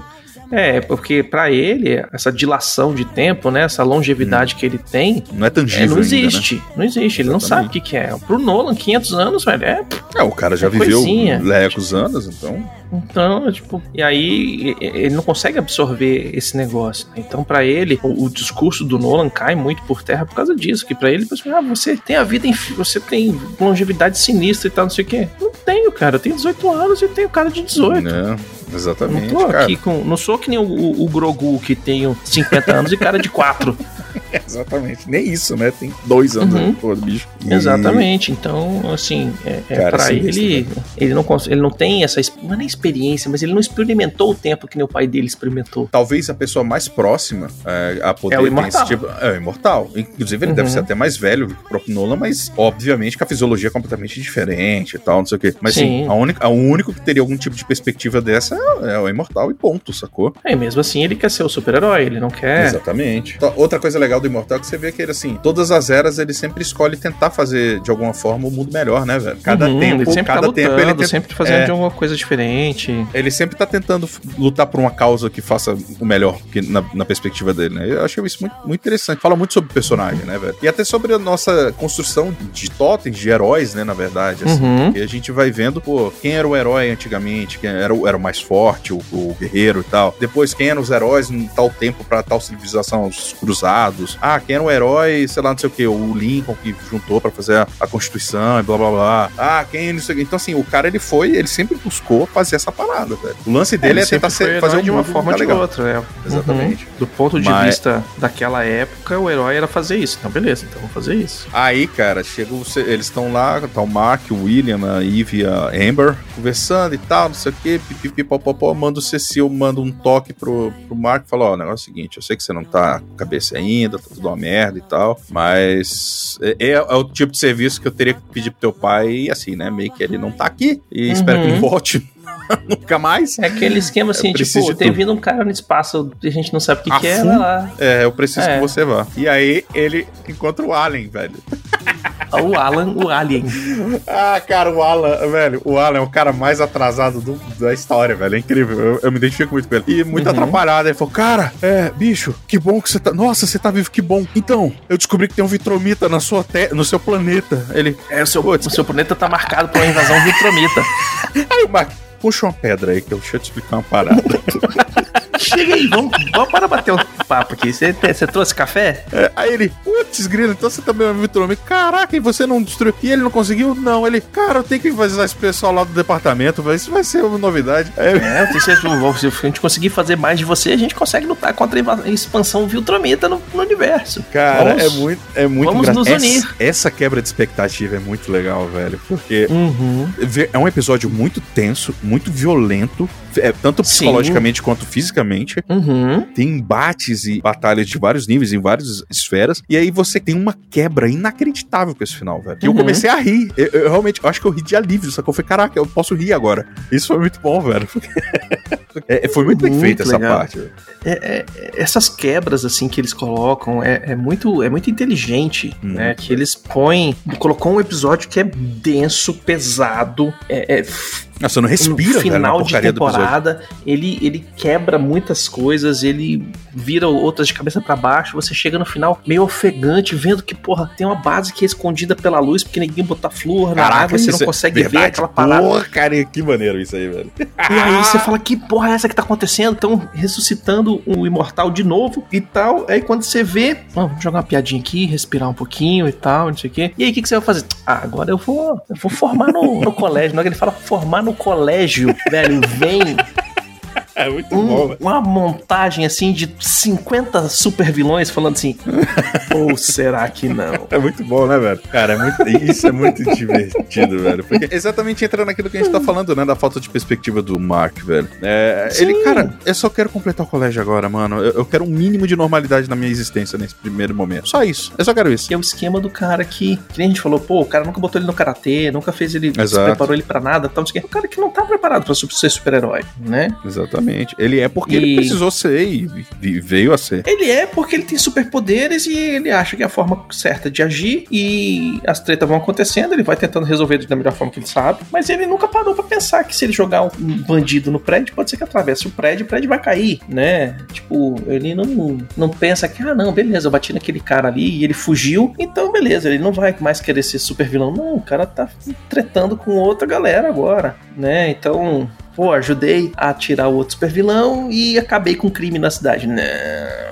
É, porque pra ele, essa dilação de tempo, né? Essa longevidade que ele tem, não é é, tangível não ainda, né? existe. Não existe. Ele não sabe o que, que é. Pro Nolan, 500 anos, velho, é. É, o cara já É viveu coisinha. lecos anos, então... Então, tipo, e aí ele não consegue absorver esse negócio. né? Então, pra ele, o, o discurso do Nolan cai muito por terra por causa disso. Que pra ele, ah, você tem a vida, infi- você tem longevidade sinistra e tal, não sei o quê. Não tenho, cara. Eu tenho 18 anos e tenho cara de 18. Né? Não Exatamente, tô cara. aqui com. Não sou que nem o, o, o Grogu que tenho 50 anos e cara de 4. Exatamente. Nem isso, né? Tem dois anos Uhum. aí, pô, do bicho. E- Exatamente. Então, assim, é, é Cara, para sinistro, ele, ele não, ele não tem essa. Não é nem experiência, mas ele não experimentou o tempo que nem o pai dele experimentou. talvez a pessoa mais próxima é, a poder É o ter Imortal. esse tipo. É o imortal. Inclusive, ele Uhum. deve ser até mais velho que o próprio Nolan, mas obviamente que a fisiologia é completamente diferente e tal, não sei o quê. Mas sim, Sim. a única, o único que teria algum tipo de perspectiva dessa é, é o imortal e ponto, sacou? É, mesmo assim, ele quer ser o super-herói, ele não quer. Exatamente. Então, outra coisa legal do Imortal é que você vê que ele, assim, todas as eras ele sempre escolhe tentar fazer de alguma forma o mundo melhor, né, velho? Cada Uhum, tempo, ele sempre cada tá lutando, tempo ele tenta- sempre fazendo é. de alguma coisa diferente. Ele sempre tá tentando lutar por uma causa que faça o melhor que na, na perspectiva dele, né? Eu achei isso muito, muito interessante. Fala muito sobre o personagem, né, velho? E até sobre a nossa construção de totens, de heróis, né, na verdade. Assim, Uhum. E a gente vai vendo, pô, quem era o herói antigamente, quem era, o- era o mais forte, o, o guerreiro e tal. Depois, quem eram os heróis em tal tempo pra tal civilização, os cruzados. Ah, quem era o herói, sei lá, não sei o que, o Lincoln que juntou pra fazer a, a Constituição e blá blá blá. Ah, quem não sei o quê. Então, assim, o cara, ele foi, ele sempre buscou fazer essa parada, velho. O lance dele é, sempre tentar ser, fazer de uma forma ou de outra, né? Exatamente. Uhum. Do ponto de Mas- vista daquela época, o herói era fazer isso. Então, beleza, então vamos fazer isso. Aí, cara, chega o- eles estão lá, tá o Mark, o William, a Eve e a Amber conversando e tal, não sei o que, pipipipopopó, manda o Cecil, manda um toque pro, pro Mark, fala, ó, o negócio é o seguinte, eu sei que você não tá com a cabeça ainda, tá tudo uma merda e tal, mas é, é- é o tipo de serviço que eu teria que pedir pro teu pai, e assim, né, meio que ele não tá aqui, e Uhum. espero que ele volte nunca mais. É aquele esquema assim, tipo, ter vindo um cara no espaço e a gente não sabe o que, A que é, vai lá. É, eu preciso É. que você vá. E aí ele encontra o Alien, velho. o Alan, o Alien. Ah, cara, o Alan, velho, o Alan é o cara mais atrasado do- da história, velho. É incrível. Eu, eu me identifico muito com ele. E muito Uhum. atrapalhado. Ele falou, cara, é, bicho, que bom que você tá. Nossa, você tá vivo, que bom. Então, eu descobri que tem um vitromita na sua te... no seu planeta. Ele. É, o seu, Putz. o seu planeta tá marcado por uma invasão vitromita. Aí o Mark, puxa uma pedra aí, que eu deixa eu te explicar uma parada. Chega aí, vamos, vamos para bater um papo aqui. Você, você trouxe café? É, aí ele, putz, grilo, então você também é um vitromita. Caraca, e você não destruiu. E ele não conseguiu? Não. Ele, cara, eu tenho que avisar esse pessoal lá do departamento, velho. Isso vai ser uma novidade. Aí É, eu tenho certeza, se a gente conseguir fazer mais de você, a gente consegue lutar contra a expansão Viltromita no, no universo. Cara, Vamos- é muito, é muito vamos nos essa, unir. essa quebra de expectativa é muito legal, velho. Porque Uhum. é um episódio muito tenso, muito violento, é, tanto Sim. psicologicamente quanto fisicamente. Uhum. Tem embates e batalhas de vários níveis, em várias esferas. E aí você tem uma quebra inacreditável com esse final, velho. E eu Uhum. comecei a rir. Eu, eu realmente eu acho que eu ri de alívio, só que eu falei, caraca, eu posso rir agora. Isso foi muito bom, velho. É, foi muito bem Muito feita essa parte. velho. É- é- essas quebras assim que eles colocam é, é muito é muito inteligente, né? Que eles põem, colocou um episódio que é denso, pesado, é, é Nossa, eu não respira, no velho, na final de do episódio. temporada, ele, ele quebra muitas coisas, ele vira outras de cabeça pra baixo, você chega no final meio ofegante, vendo que, porra, tem uma base que é escondida pela luz, porque ninguém botar flúor na água, você não é consegue ver verdade. aquela parada. Porra, cara, que maneiro isso aí, velho. E aí você fala, que porra é essa que tá acontecendo? Estão ressuscitando o imortal de novo e tal. Aí quando você vê, "Ah, vamos jogar uma piadinha aqui, respirar um pouquinho e tal, não sei o quê. E aí o que, que você vai fazer? Ah, agora eu vou, eu vou formar no, no colégio. Na hora que ele fala formar no colégio, velho, vem É muito um- bom, velho. uma montagem assim de 50 super vilões falando assim. Ou será que não? É muito bom, né, velho? Cara, é muito, isso é muito divertido, velho. Porque exatamente entra naquilo que a gente tá falando, né? Da falta de perspectiva do Mark, velho. É, ele, cara, eu só quero completar o colégio agora, mano. Eu, eu quero um mínimo de normalidade na minha existência nesse primeiro momento. Só isso. Eu só quero isso. Que é o esquema do cara que, que nem a gente falou, pô, o cara nunca botou ele no karatê, nunca fez ele, preparou ele pra nada, tal, não sei o quê. O cara que não tá preparado pra ser super-herói, né? Exatamente. Ele é porque E- ele precisou ser e, e veio a ser. Ele é porque ele tem superpoderes e ele acha que é a forma certa de agir e as tretas vão acontecendo, ele vai tentando resolver da melhor forma que ele sabe, mas ele nunca parou pra pensar que se ele jogar um bandido no prédio, pode ser que atravesse o prédio, o prédio vai cair, né? Tipo, ele não, não pensa que, ah, não, beleza, eu bati naquele cara ali e ele fugiu, então beleza, ele não vai mais querer ser super vilão. Não, o cara tá tretando com outra galera agora, né? Então, pô, ajudei a tirar o outro super vilão e acabei com o crime na cidade. Não.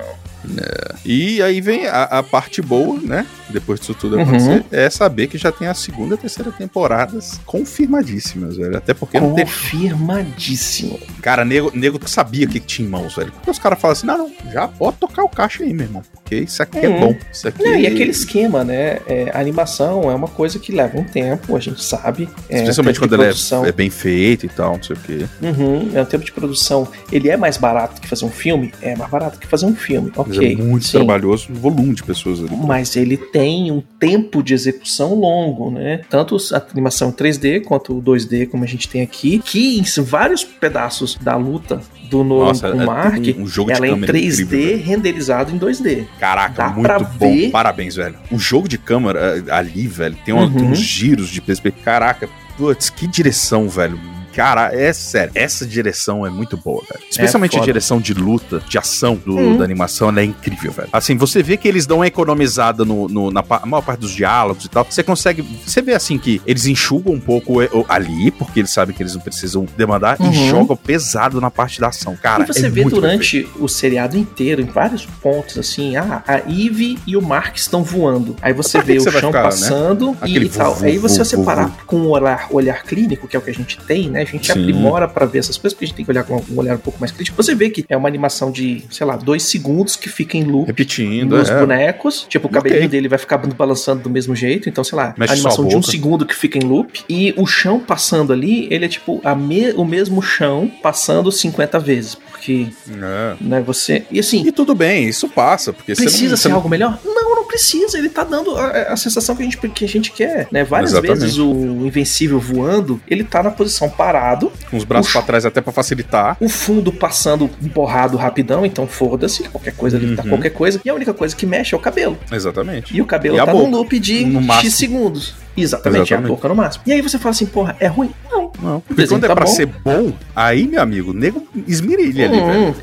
E aí vem a, a parte boa, né? Depois disso tudo Uhum. acontecer, é saber que já tem a segunda e terceira temporadas confirmadíssimas, velho. Até porque não teve Confirmadíssimo. Cara, nego, nego sabia o que tinha em mãos, velho. Porque os caras falam assim: não, não, já pode tocar o caixa aí, meu irmão. Porque isso aqui é Uhum. bom. Isso aqui Não, e aquele esquema, né? é, a animação é uma coisa que leva um tempo, a gente sabe. É, Especialmente quando de ele produção. é, é bem feito e tal, não sei o quê. Uhum, é o tempo de produção. Ele é mais barato que fazer um filme? É mais barato que fazer um filme, Mas ok. é muito sim. trabalhoso o volume de pessoas ali. Mas ele tem um tempo de execução longo, né? Tanto a animação 3D quanto o 2D, como a gente tem aqui, que em vários pedaços da luta do Nolan com é Mark, um, um jogo de ela é em câmera 3D incrível, renderizado em 2D. Caraca, dá muito bom. ver. Parabéns, velho. O jogo de câmera eh, ali, velho, tem, uma- Uhum. tem uns giros de perspectiva. Caraca, putz, que direção, velho. Cara, é sério, essa direção é muito boa, velho. Especialmente a foda. direção de luta, de ação do- Uhum. da animação, ela é incrível, velho. Assim, você vê que eles dão uma economizada no, no- na pa- maior parte dos diálogos e tal. Você consegue. Você vê assim que eles enxugam um pouco o- ali, porque eles sabem que eles não precisam demandar, Uhum. e jogam pesado na parte da ação. Cara, e você é vê durante o seriado inteiro, em vários pontos, assim, ah, a Eve e o Mark estão voando. Aí você vê que o você vai chão ficar, né? passando Aquele e tal. vu, Aí vu, você vu, separar vu. com o olhar, olhar clínico, que é o que a gente tem, né? A gente Sim. aprimora pra ver essas coisas, porque a gente tem que olhar com um olhar um pouco mais crítico. Você vê que é uma animação de, sei lá, dois segundos que fica em loop. Repetindo, Nos é. bonecos, tipo, o cabelinho Ok. dele vai ficar balançando do mesmo jeito, então, sei lá, Mexe a animação a de um segundo que fica em loop, e o chão passando ali, ele é tipo a me- o mesmo chão passando 50 vezes, porque, É. né, você... E assim, E tudo bem, isso passa, porque Precisa não, ser não- algo melhor? Não, não precisa, ele tá dando a, a sensação que a, gente, que a gente quer, né? Várias Exatamente. vezes o Invencível voando, ele tá na posição parado, Com os braços pra trás até pra facilitar. o fundo passando borrado rapidão, então foda-se, qualquer coisa ali tá Uhum. qualquer coisa, e a única coisa que mexe é o cabelo. Exatamente. E o cabelo E tá num loop de. X segundos. Exatamente, é a Exatamente. boca no máximo. E aí você fala assim, porra, é ruim? Não. Não, porque quando é tá pra bom. ser bom, aí, meu amigo, nego esmirilha ali, Hum, velho.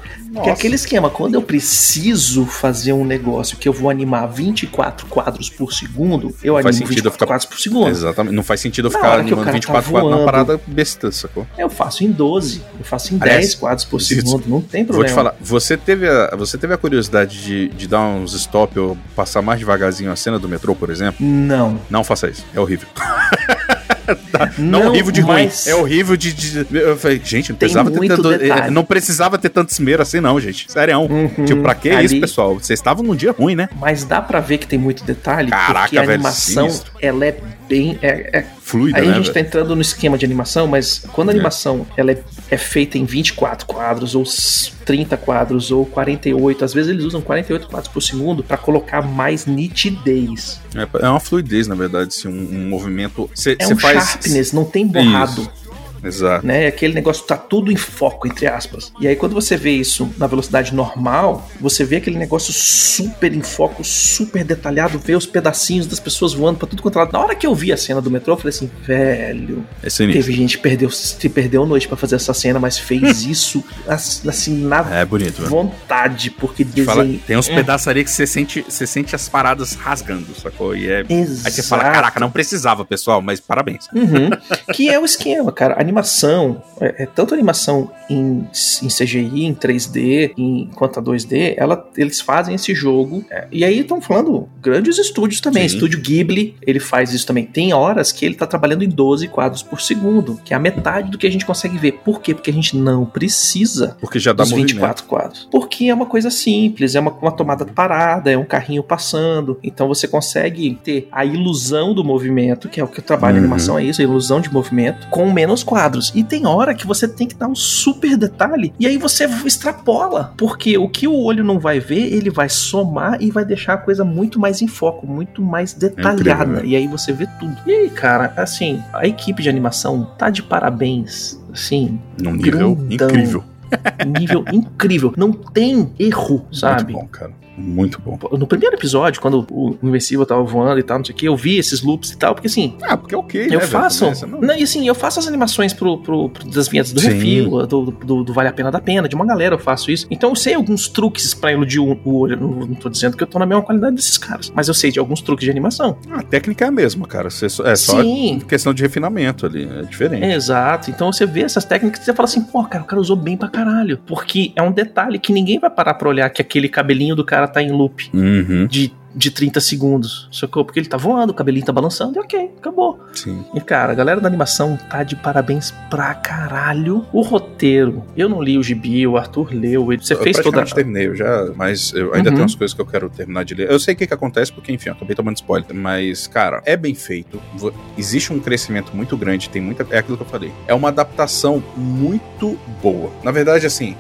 Que é aquele esquema, quando eu preciso fazer um negócio que eu vou animar 24 quadros por segundo, eu Não faz animo sentido eu 24 ficar- quadros por segundo. Exatamente. Não faz sentido eu Na ficar animando cara 24 tá quadros numa voando. parada besta, sacou? Eu faço em 12, eu faço em Aliás, 10 quadros por segundo, não tem Vou problema. te falar, você teve a, você teve a curiosidade de, de dar uns stop ou passar mais devagarzinho a cena do metrô, por exemplo? Não. Não faça isso. É horrível. Não, Não, horrível de mas- ruim. É horrível de. de- eu falei, gente, não precisava ter tanto. detalhe. eh, Não precisava ter tanto esmero assim, não, gente. Sério. Uhum. Tipo, pra que Ali- isso, pessoal? Vocês estavam num dia ruim, né? Mas dá pra ver que tem muito detalhe, Caraca, porque a velho, animação, sinistro. ela é bem... É, é- Fluida, Aí né? a gente velho? tá entrando no esquema de animação, mas quando a É. animação ela é, é feita em 24 quadros, ou s- 30 quadros, ou 48, às vezes eles usam 48 quadros por segundo pra colocar mais nitidez. É, é uma fluidez, na verdade, assim, um, um movimento. Você É um faz. sharpness, não tem borrado. Isso. Exato. né? Aquele negócio tá tudo em foco, entre aspas. E aí, quando você vê isso na velocidade normal, você vê aquele negócio super em foco, super detalhado, vê os pedacinhos das pessoas voando pra tudo quanto é lado. Na hora que eu vi a cena do metrô, eu falei assim, velho. É sinistro. Teve gente que perdeu, se perdeu noite pra fazer essa cena, mas fez isso ass- assim, na É bonito, velho. vontade, porque Te fala- desenho. tem uns Hum. pedaços ali que você sente, você sente as paradas rasgando, sacou? E é. Exato. Aí você fala, caraca, não precisava, pessoal, mas parabéns. Uhum. que é o esquema, cara. Animação, é, é tanto animação em, em CGI, em 3D, em, quanto a 2D, ela, eles fazem esse jogo. é, e aí estão falando grandes estúdios também. Sim. Estúdio Ghibli, ele faz isso também. Tem horas que ele tá trabalhando em 12 quadros por segundo, que é a metade do que a gente consegue ver. Por quê? Porque a gente não precisa Porque já dá dos movimento. 24 quadros. Porque é uma coisa simples, é uma, uma tomada parada, é um carrinho passando. Então você consegue ter a ilusão do movimento, que é o que eu trabalho em Uhum. animação, é isso, a ilusão de movimento, com menos quadros. E tem hora que você tem que dar um super detalhe, e aí você extrapola. Porque o que o olho não vai ver, ele vai somar e vai deixar a coisa muito mais em foco, muito mais detalhada. incrível, né? e aí você vê tudo. E aí, cara, assim, a equipe de animação tá de parabéns. Assim, Num nível grandão. incrível. nível incrível. Não tem erro, sabe? Muito bom, cara. Muito bom. No primeiro episódio, quando o Invencível tava voando e tal, não sei o que, eu vi esses loops e tal, porque assim, Ah, porque é ok, eu né, velho? faço. Não- Não, e assim, eu faço as animações pro, pro- pro- das vinhetas do Sim. refil, do, do- do Vale a Pena da Pena, de uma galera eu faço isso. Então eu sei alguns truques pra iludir o, o olho. Não, não tô dizendo que eu tô na mesma qualidade desses caras, mas eu sei de alguns truques de animação. A técnica é a mesma, cara. Você é só Sim. questão de refinamento ali. É diferente. Exato. Então você vê essas técnicas e você fala assim, pô, cara, o cara usou bem pra caralho. Porque é um detalhe que ninguém vai parar pra olhar que aquele cabelinho do cara tá em loop Uhum. de, de 30 segundos. Sacou? Porque ele tá voando, o cabelinho tá balançando e ok, acabou. Sim. E cara, a galera da animação tá de parabéns pra caralho. O roteiro, eu não li o gibi, o Arthur leu, ele- você eu fez toda. praticamente terminei, eu já, mas eu ainda Uhum. tenho umas coisas que eu quero terminar de ler. Eu sei o que, que acontece, porque, enfim, eu acabei tomando spoiler. Mas, cara, é bem feito. Existe um crescimento muito grande, tem muita. É aquilo que eu falei. É uma adaptação muito boa. Na verdade, assim,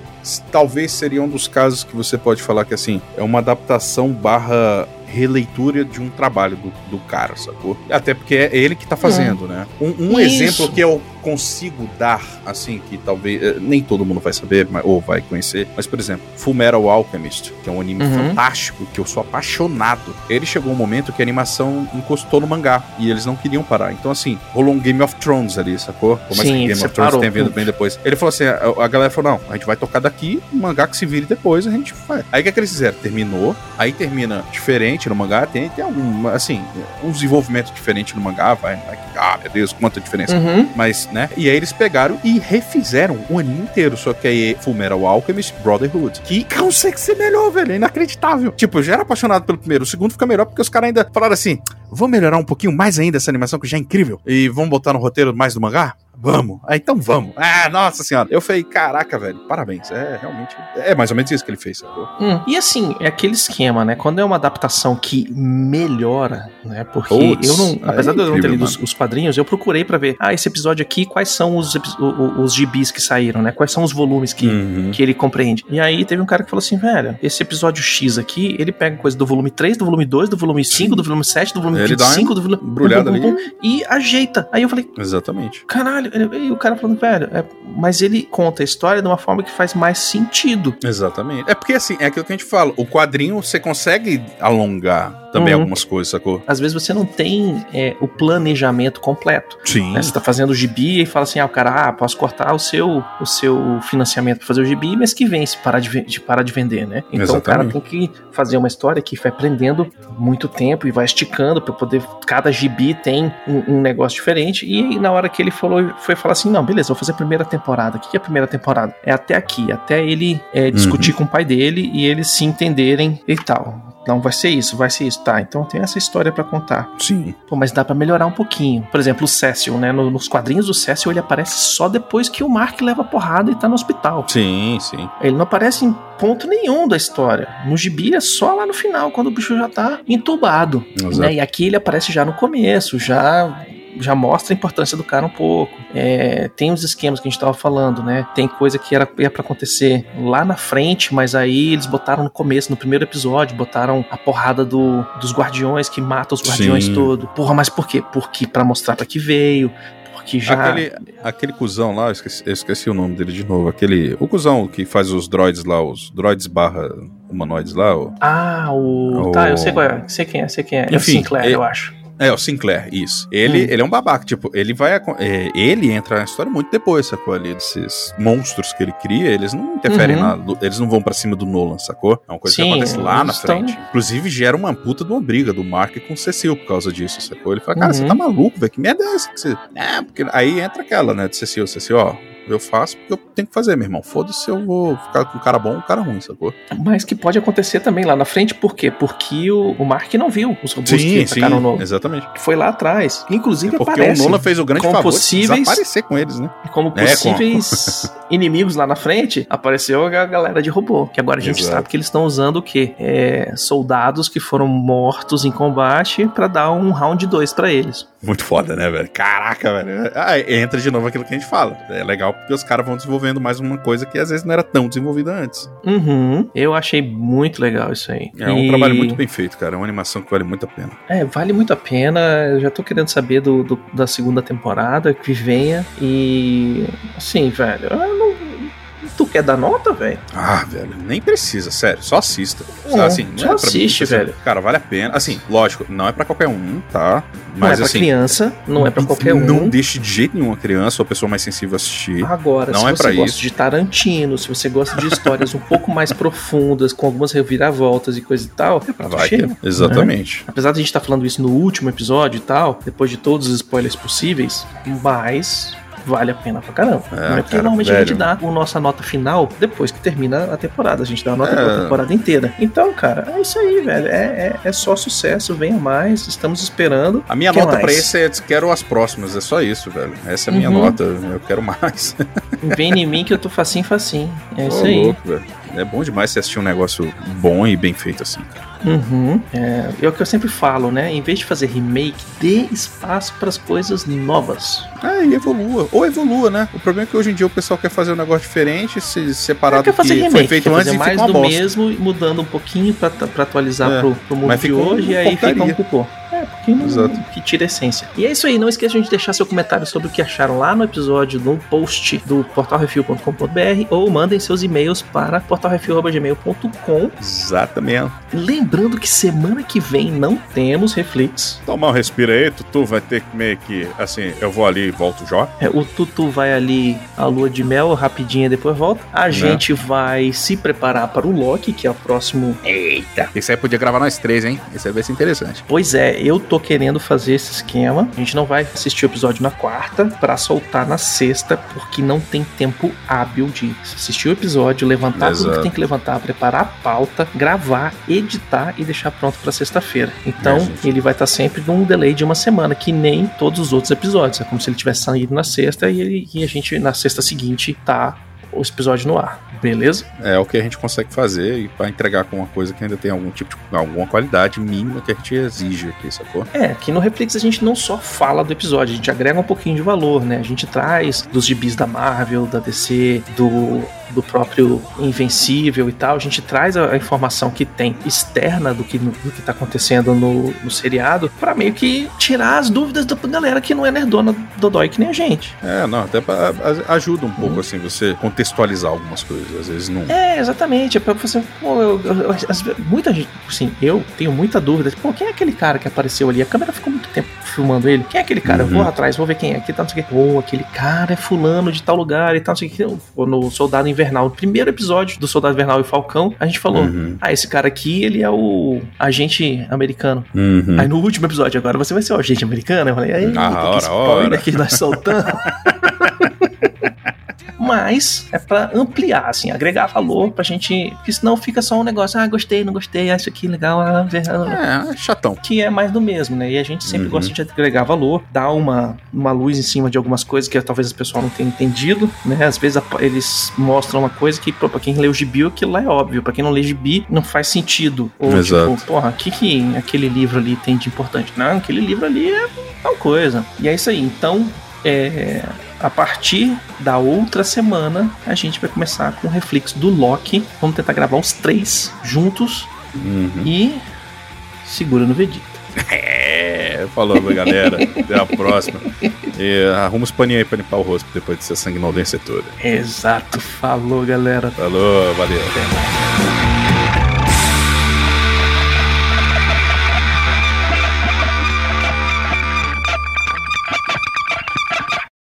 talvez seria um dos casos que você pode falar que, assim, é uma adaptação barra releitura de um trabalho do, do cara, sacou? Até porque é ele que tá fazendo, né? Um, um exemplo que eu consigo dar, assim, que talvez eh, nem todo mundo vai saber, mas- ou vai conhecer, mas, por exemplo, Full Metal Alchemist, que é um anime Uhum. fantástico, que eu sou apaixonado. Ele chegou um momento que a animação encostou no mangá, e eles não queriam parar. Então, assim, rolou um Game of Thrones ali, sacou? Mais Sim, que Game of. Thrones tenha vindo bem depois. Ele falou assim, a, a galera falou, não, a gente vai tocar daqui, o mangá que se vire depois, a gente vai. Aí o que, é que eles fizeram? Terminou, aí termina diferente no mangá, tem, tem algum, assim, um desenvolvimento diferente no mangá, vai, vai ah, meu Deus, quanta diferença. Uhum. Mas, né? E aí eles pegaram e refizeram o anime inteiro. Só que aí Full Metal Alchemist Brotherhood. Que consegue ser melhor, velho. É inacreditável. Tipo, eu já era apaixonado pelo primeiro. O segundo fica melhor porque os caras ainda falaram assim: vamos melhorar um pouquinho mais ainda essa animação que já é incrível. E vamos botar no roteiro mais do mangá? Vamos. Ah, então vamos. Ah, nossa senhora. Eu falei, caraca, velho, parabéns. É, realmente, é mais ou menos isso que ele fez, sacou? Hum, E assim, é aquele esquema, né? Quando é uma adaptação que melhora, né? Porque Puts, eu não, aí apesar é de eu não ter lido os, os quadrinhos, eu procurei pra ver, ah, esse episódio aqui, quais são os, epi- o- o- os gibis que saíram, né? Quais são os volumes que, Uhum. que ele compreende. E aí teve um cara que falou assim, velho, esse episódio X aqui, ele pega coisa do volume 3, do volume 2, do volume 5, do volume 7, do volume Ele dá uma 25, do volume... embrulhada ali. E ajeita. Aí eu falei, Exatamente. caralho, e o cara falando, velho, é- mas ele conta a história de uma forma que faz mais sentido. Exatamente. É porque assim, é aquilo que a gente fala. O quadrinho você consegue alongar também Uhum. algumas coisas, sacou? Às vezes você não tem é, o planejamento completo. Sim. né? Você tá fazendo o gibi e fala assim, ah, o cara, ah, posso cortar o seu, o seu financiamento pra fazer o gibi, mês que vem, se parar de, de parar de vender, né? Então o cara tem Exatamente. que fazer uma história que vai prendendo muito tempo e vai esticando pra poder. Cada gibi tem um, um negócio diferente. E na hora que ele falou, foi falar assim: não, beleza, vou fazer a primeira temporada. O que que é a primeira temporada? É até aqui, até ele é, discutir com o pai dele e eles se entenderem e tal. Não, vai ser isso, vai ser isso. Tá, então tem essa história pra contar. Sim. Pô, mas dá pra melhorar um pouquinho. Por exemplo, o Cecil, né? No- nos quadrinhos do Cecil, ele aparece só depois que o Mark leva porrada e tá no hospital. Sim, sim. Ele não aparece em ponto nenhum da história. No gibi é só lá no final, quando o bicho já tá entubado. Exato. Né? E aqui ele aparece já no começo, já já mostra a importância do cara um pouco. É, tem os esquemas que a gente tava falando, né? Tem coisa que era ia para acontecer lá na frente, mas aí eles botaram no começo, no primeiro episódio, botaram a porrada do, dos guardiões que mata os guardiões Sim. todo. Porra, mas por quê? Porque para mostrar para que veio, porque já Aquele, aquele cuzão lá, eu esqueci, eu esqueci o nome dele de novo. Aquele. O cuzão que faz os droids lá, os droids barra humanoides lá. o- Ah, o. O- Tá, eu sei qual é. Sei quem é, sei quem é. é o Enfim, Sinclair, é- eu acho. É, o Sinclair, isso. Ele, Hum. ele é um babaca, tipo, ele vai. é, ele entra na história muito depois, sacou? Ali, desses monstros que ele cria, eles não interferem Uhum. na. Eles não vão pra cima do Nolan, sacou? É uma coisa Sim, que acontece lá na eles tão- frente. Inclusive, gera uma puta de uma briga do Mark com o Cecil por causa disso, sacou? Ele fala, cara, Uhum. você tá maluco, velho? Que merda é essa que você. É, porque aí entra aquela, né, de Cecil, Cecil, ó. Eu faço porque eu tenho que fazer, meu irmão. Foda-se, eu vou ficar com um cara bom ou um cara ruim, sacou? Mas que pode acontecer também lá na frente, por quê? Porque o, o Mark não viu os robôs que atacaram o Nolan. exatamente. Foi lá atrás. Inclusive É porque o Nolan fez o grande como favor possíveis- de desaparecer com eles, né? como É, com- possíveis inimigos lá na frente. Apareceu a galera de robô. Que agora a gente Exato. sabe que eles estão usando o quê? É, soldados que foram mortos em combate pra dar um round 2 pra eles. Muito foda, né, velho? Caraca, velho. Ah, entra de novo aquilo que a gente fala. É legal porque os caras vão desenvolvendo mais uma coisa que às vezes não era tão desenvolvida antes. Uhum. Eu achei muito legal isso aí. É um E- trabalho muito bem feito, cara. É uma animação que vale muito a pena. É, vale muito a pena. Eu já tô querendo saber do, do- da segunda temporada que venha. E. Assim, velho, eu não. Tu quer dar nota, velho? Ah, velho, nem precisa, sério. Só assista. É, assim, não só é assiste, mim, velho. Cara, vale a pena. Assim, lógico, não é pra qualquer um, tá? não é Mas pra assim. criança, não é pra qualquer um. Não deixe de jeito nenhum a criança ou a pessoa mais sensível assistir. Agora, Não se é você gosta isso. de Tarantino, se você gosta de histórias um pouco mais profundas, com algumas reviravoltas e coisa e tal, é pra Vai cheio, ter. Exatamente. Apesar de a gente estar falando isso no último episódio e tal, depois de todos os spoilers possíveis, mas vale a pena pra caramba. É, não é porque cara, normalmente a velho. gente dá a nossa nota final depois que termina a temporada. A gente dá a nota É. pra temporada inteira. Então, cara, é isso aí, velho. É, é, é só sucesso, venha mais, estamos esperando. A minha Que nota mais? pra esse é quero as próximas, é só isso, velho. Essa é a minha Uhum. nota, eu quero mais. Vem em mim que eu tô facinho, facinho. É isso Ô, aí. louco, velho. É bom demais você assistir um negócio bom e bem feito assim, cara. Uhum. É, é o que eu sempre falo, né? Em vez de fazer remake, dê espaço para as coisas novas. É, e evolua. Ou evolua, né? O problema é que hoje em dia o pessoal quer fazer um negócio diferente, se separar do que remake, foi feito antes fazer e mais fica uma do bosta. mesmo, mudando um pouquinho pra, pra atualizar É, pro, pro mundo de hoje, e aí fica um cocô. É, porque não, Exato. que tira a essência. E é isso aí, não esqueça de deixar seu comentário sobre o que acharam lá no episódio, no post do portalrefil.com.br ou mandem seus e-mails para portalrefil.gmail.com. Exatamente. Lembrando que semana que vem não temos Reflex. Tomar um respiro aí, Tutu vai ter que meio que, assim, eu vou ali e volto já. É, o Tutu vai ali à lua de mel, rapidinho e depois volta. Né? A gente vai se preparar para o Loki, que é o próximo. Eita! Esse aí podia gravar nós três, hein? Esse aí vai ser interessante. Pois é, eu tô querendo fazer esse esquema. A gente não vai assistir o episódio na quarta pra soltar na sexta, porque não tem tempo hábil de assistir o episódio, levantar tudo Exato. que tem que levantar, preparar a pauta, gravar, editar e deixar pronto pra sexta-feira. Então, É, ele vai estar sempre num delay de uma semana, que nem todos os outros episódios. É como se ele tivesse saído na sexta e, ele, e a gente, na sexta seguinte, tá o episódio no ar. Beleza? É o que a gente consegue fazer e para entregar com uma coisa que ainda tem algum tipo de alguma qualidade mínima que a gente exige aqui, sacou? É, aqui no Reflex a gente não só fala do episódio, a gente agrega um pouquinho de valor, né? A gente traz dos gibis da Marvel, da DC, do, do próprio Invencível e tal, a gente traz a, informação que tem externa do que, do que tá acontecendo no, no seriado pra meio que tirar as dúvidas da galera que não é nerdona dodói que nem a gente. É, não, até pra, ajuda um pouco assim você contextualizar algumas coisas, às vezes não. É, exatamente. É pra você. Pô, eu, eu- muita gente, assim, eu tenho muita dúvida. Pô, quem é aquele cara que apareceu ali? A câmera ficou muito tempo filmando ele. Quem é aquele cara? Eu vou Uhum. atrás, vou ver quem é. Aqui tá, não sei o quê. Pô, aquele cara é fulano de tal lugar e tal, não sei o quê. No Soldado Invernal, no primeiro episódio do Soldado Invernal e Falcão, a gente falou: Uhum. ah, esse cara aqui, ele é o agente americano. Uhum. Aí no último episódio, agora você vai ser o agente americano? Eu falei, aí, Ah, que ora. que nós soltamos. Mas é pra ampliar, assim, agregar valor pra gente. Porque senão fica só um negócio, ah, gostei, não gostei, ah, isso aqui legal, ah, ver- ah, É, é chatão. que é mais do mesmo, né? E a gente sempre Uhum. gosta de agregar valor, dar uma, uma luz em cima de algumas coisas que talvez o pessoal não tenha entendido, né? Às vezes eles mostram uma coisa que, pô, pra quem lê o gibi, aquilo lá é óbvio. Pra quem não lê gibi, não faz sentido. Ou, Exato. tipo, porra, o que, que aquele livro ali tem de importante? Não, aquele livro ali é tal coisa. E é isso aí. Então, é, a partir da outra semana, a gente vai começar com o reflexo do Loki. Vamos tentar gravar os três juntos Uhum. e segura no Vegeta. É, falou, galera. Até a próxima. E arruma os paninhos aí pra limpar o rosto depois dessa sanguinolência toda. Exato, falou galera. Falou, valeu. Até mais.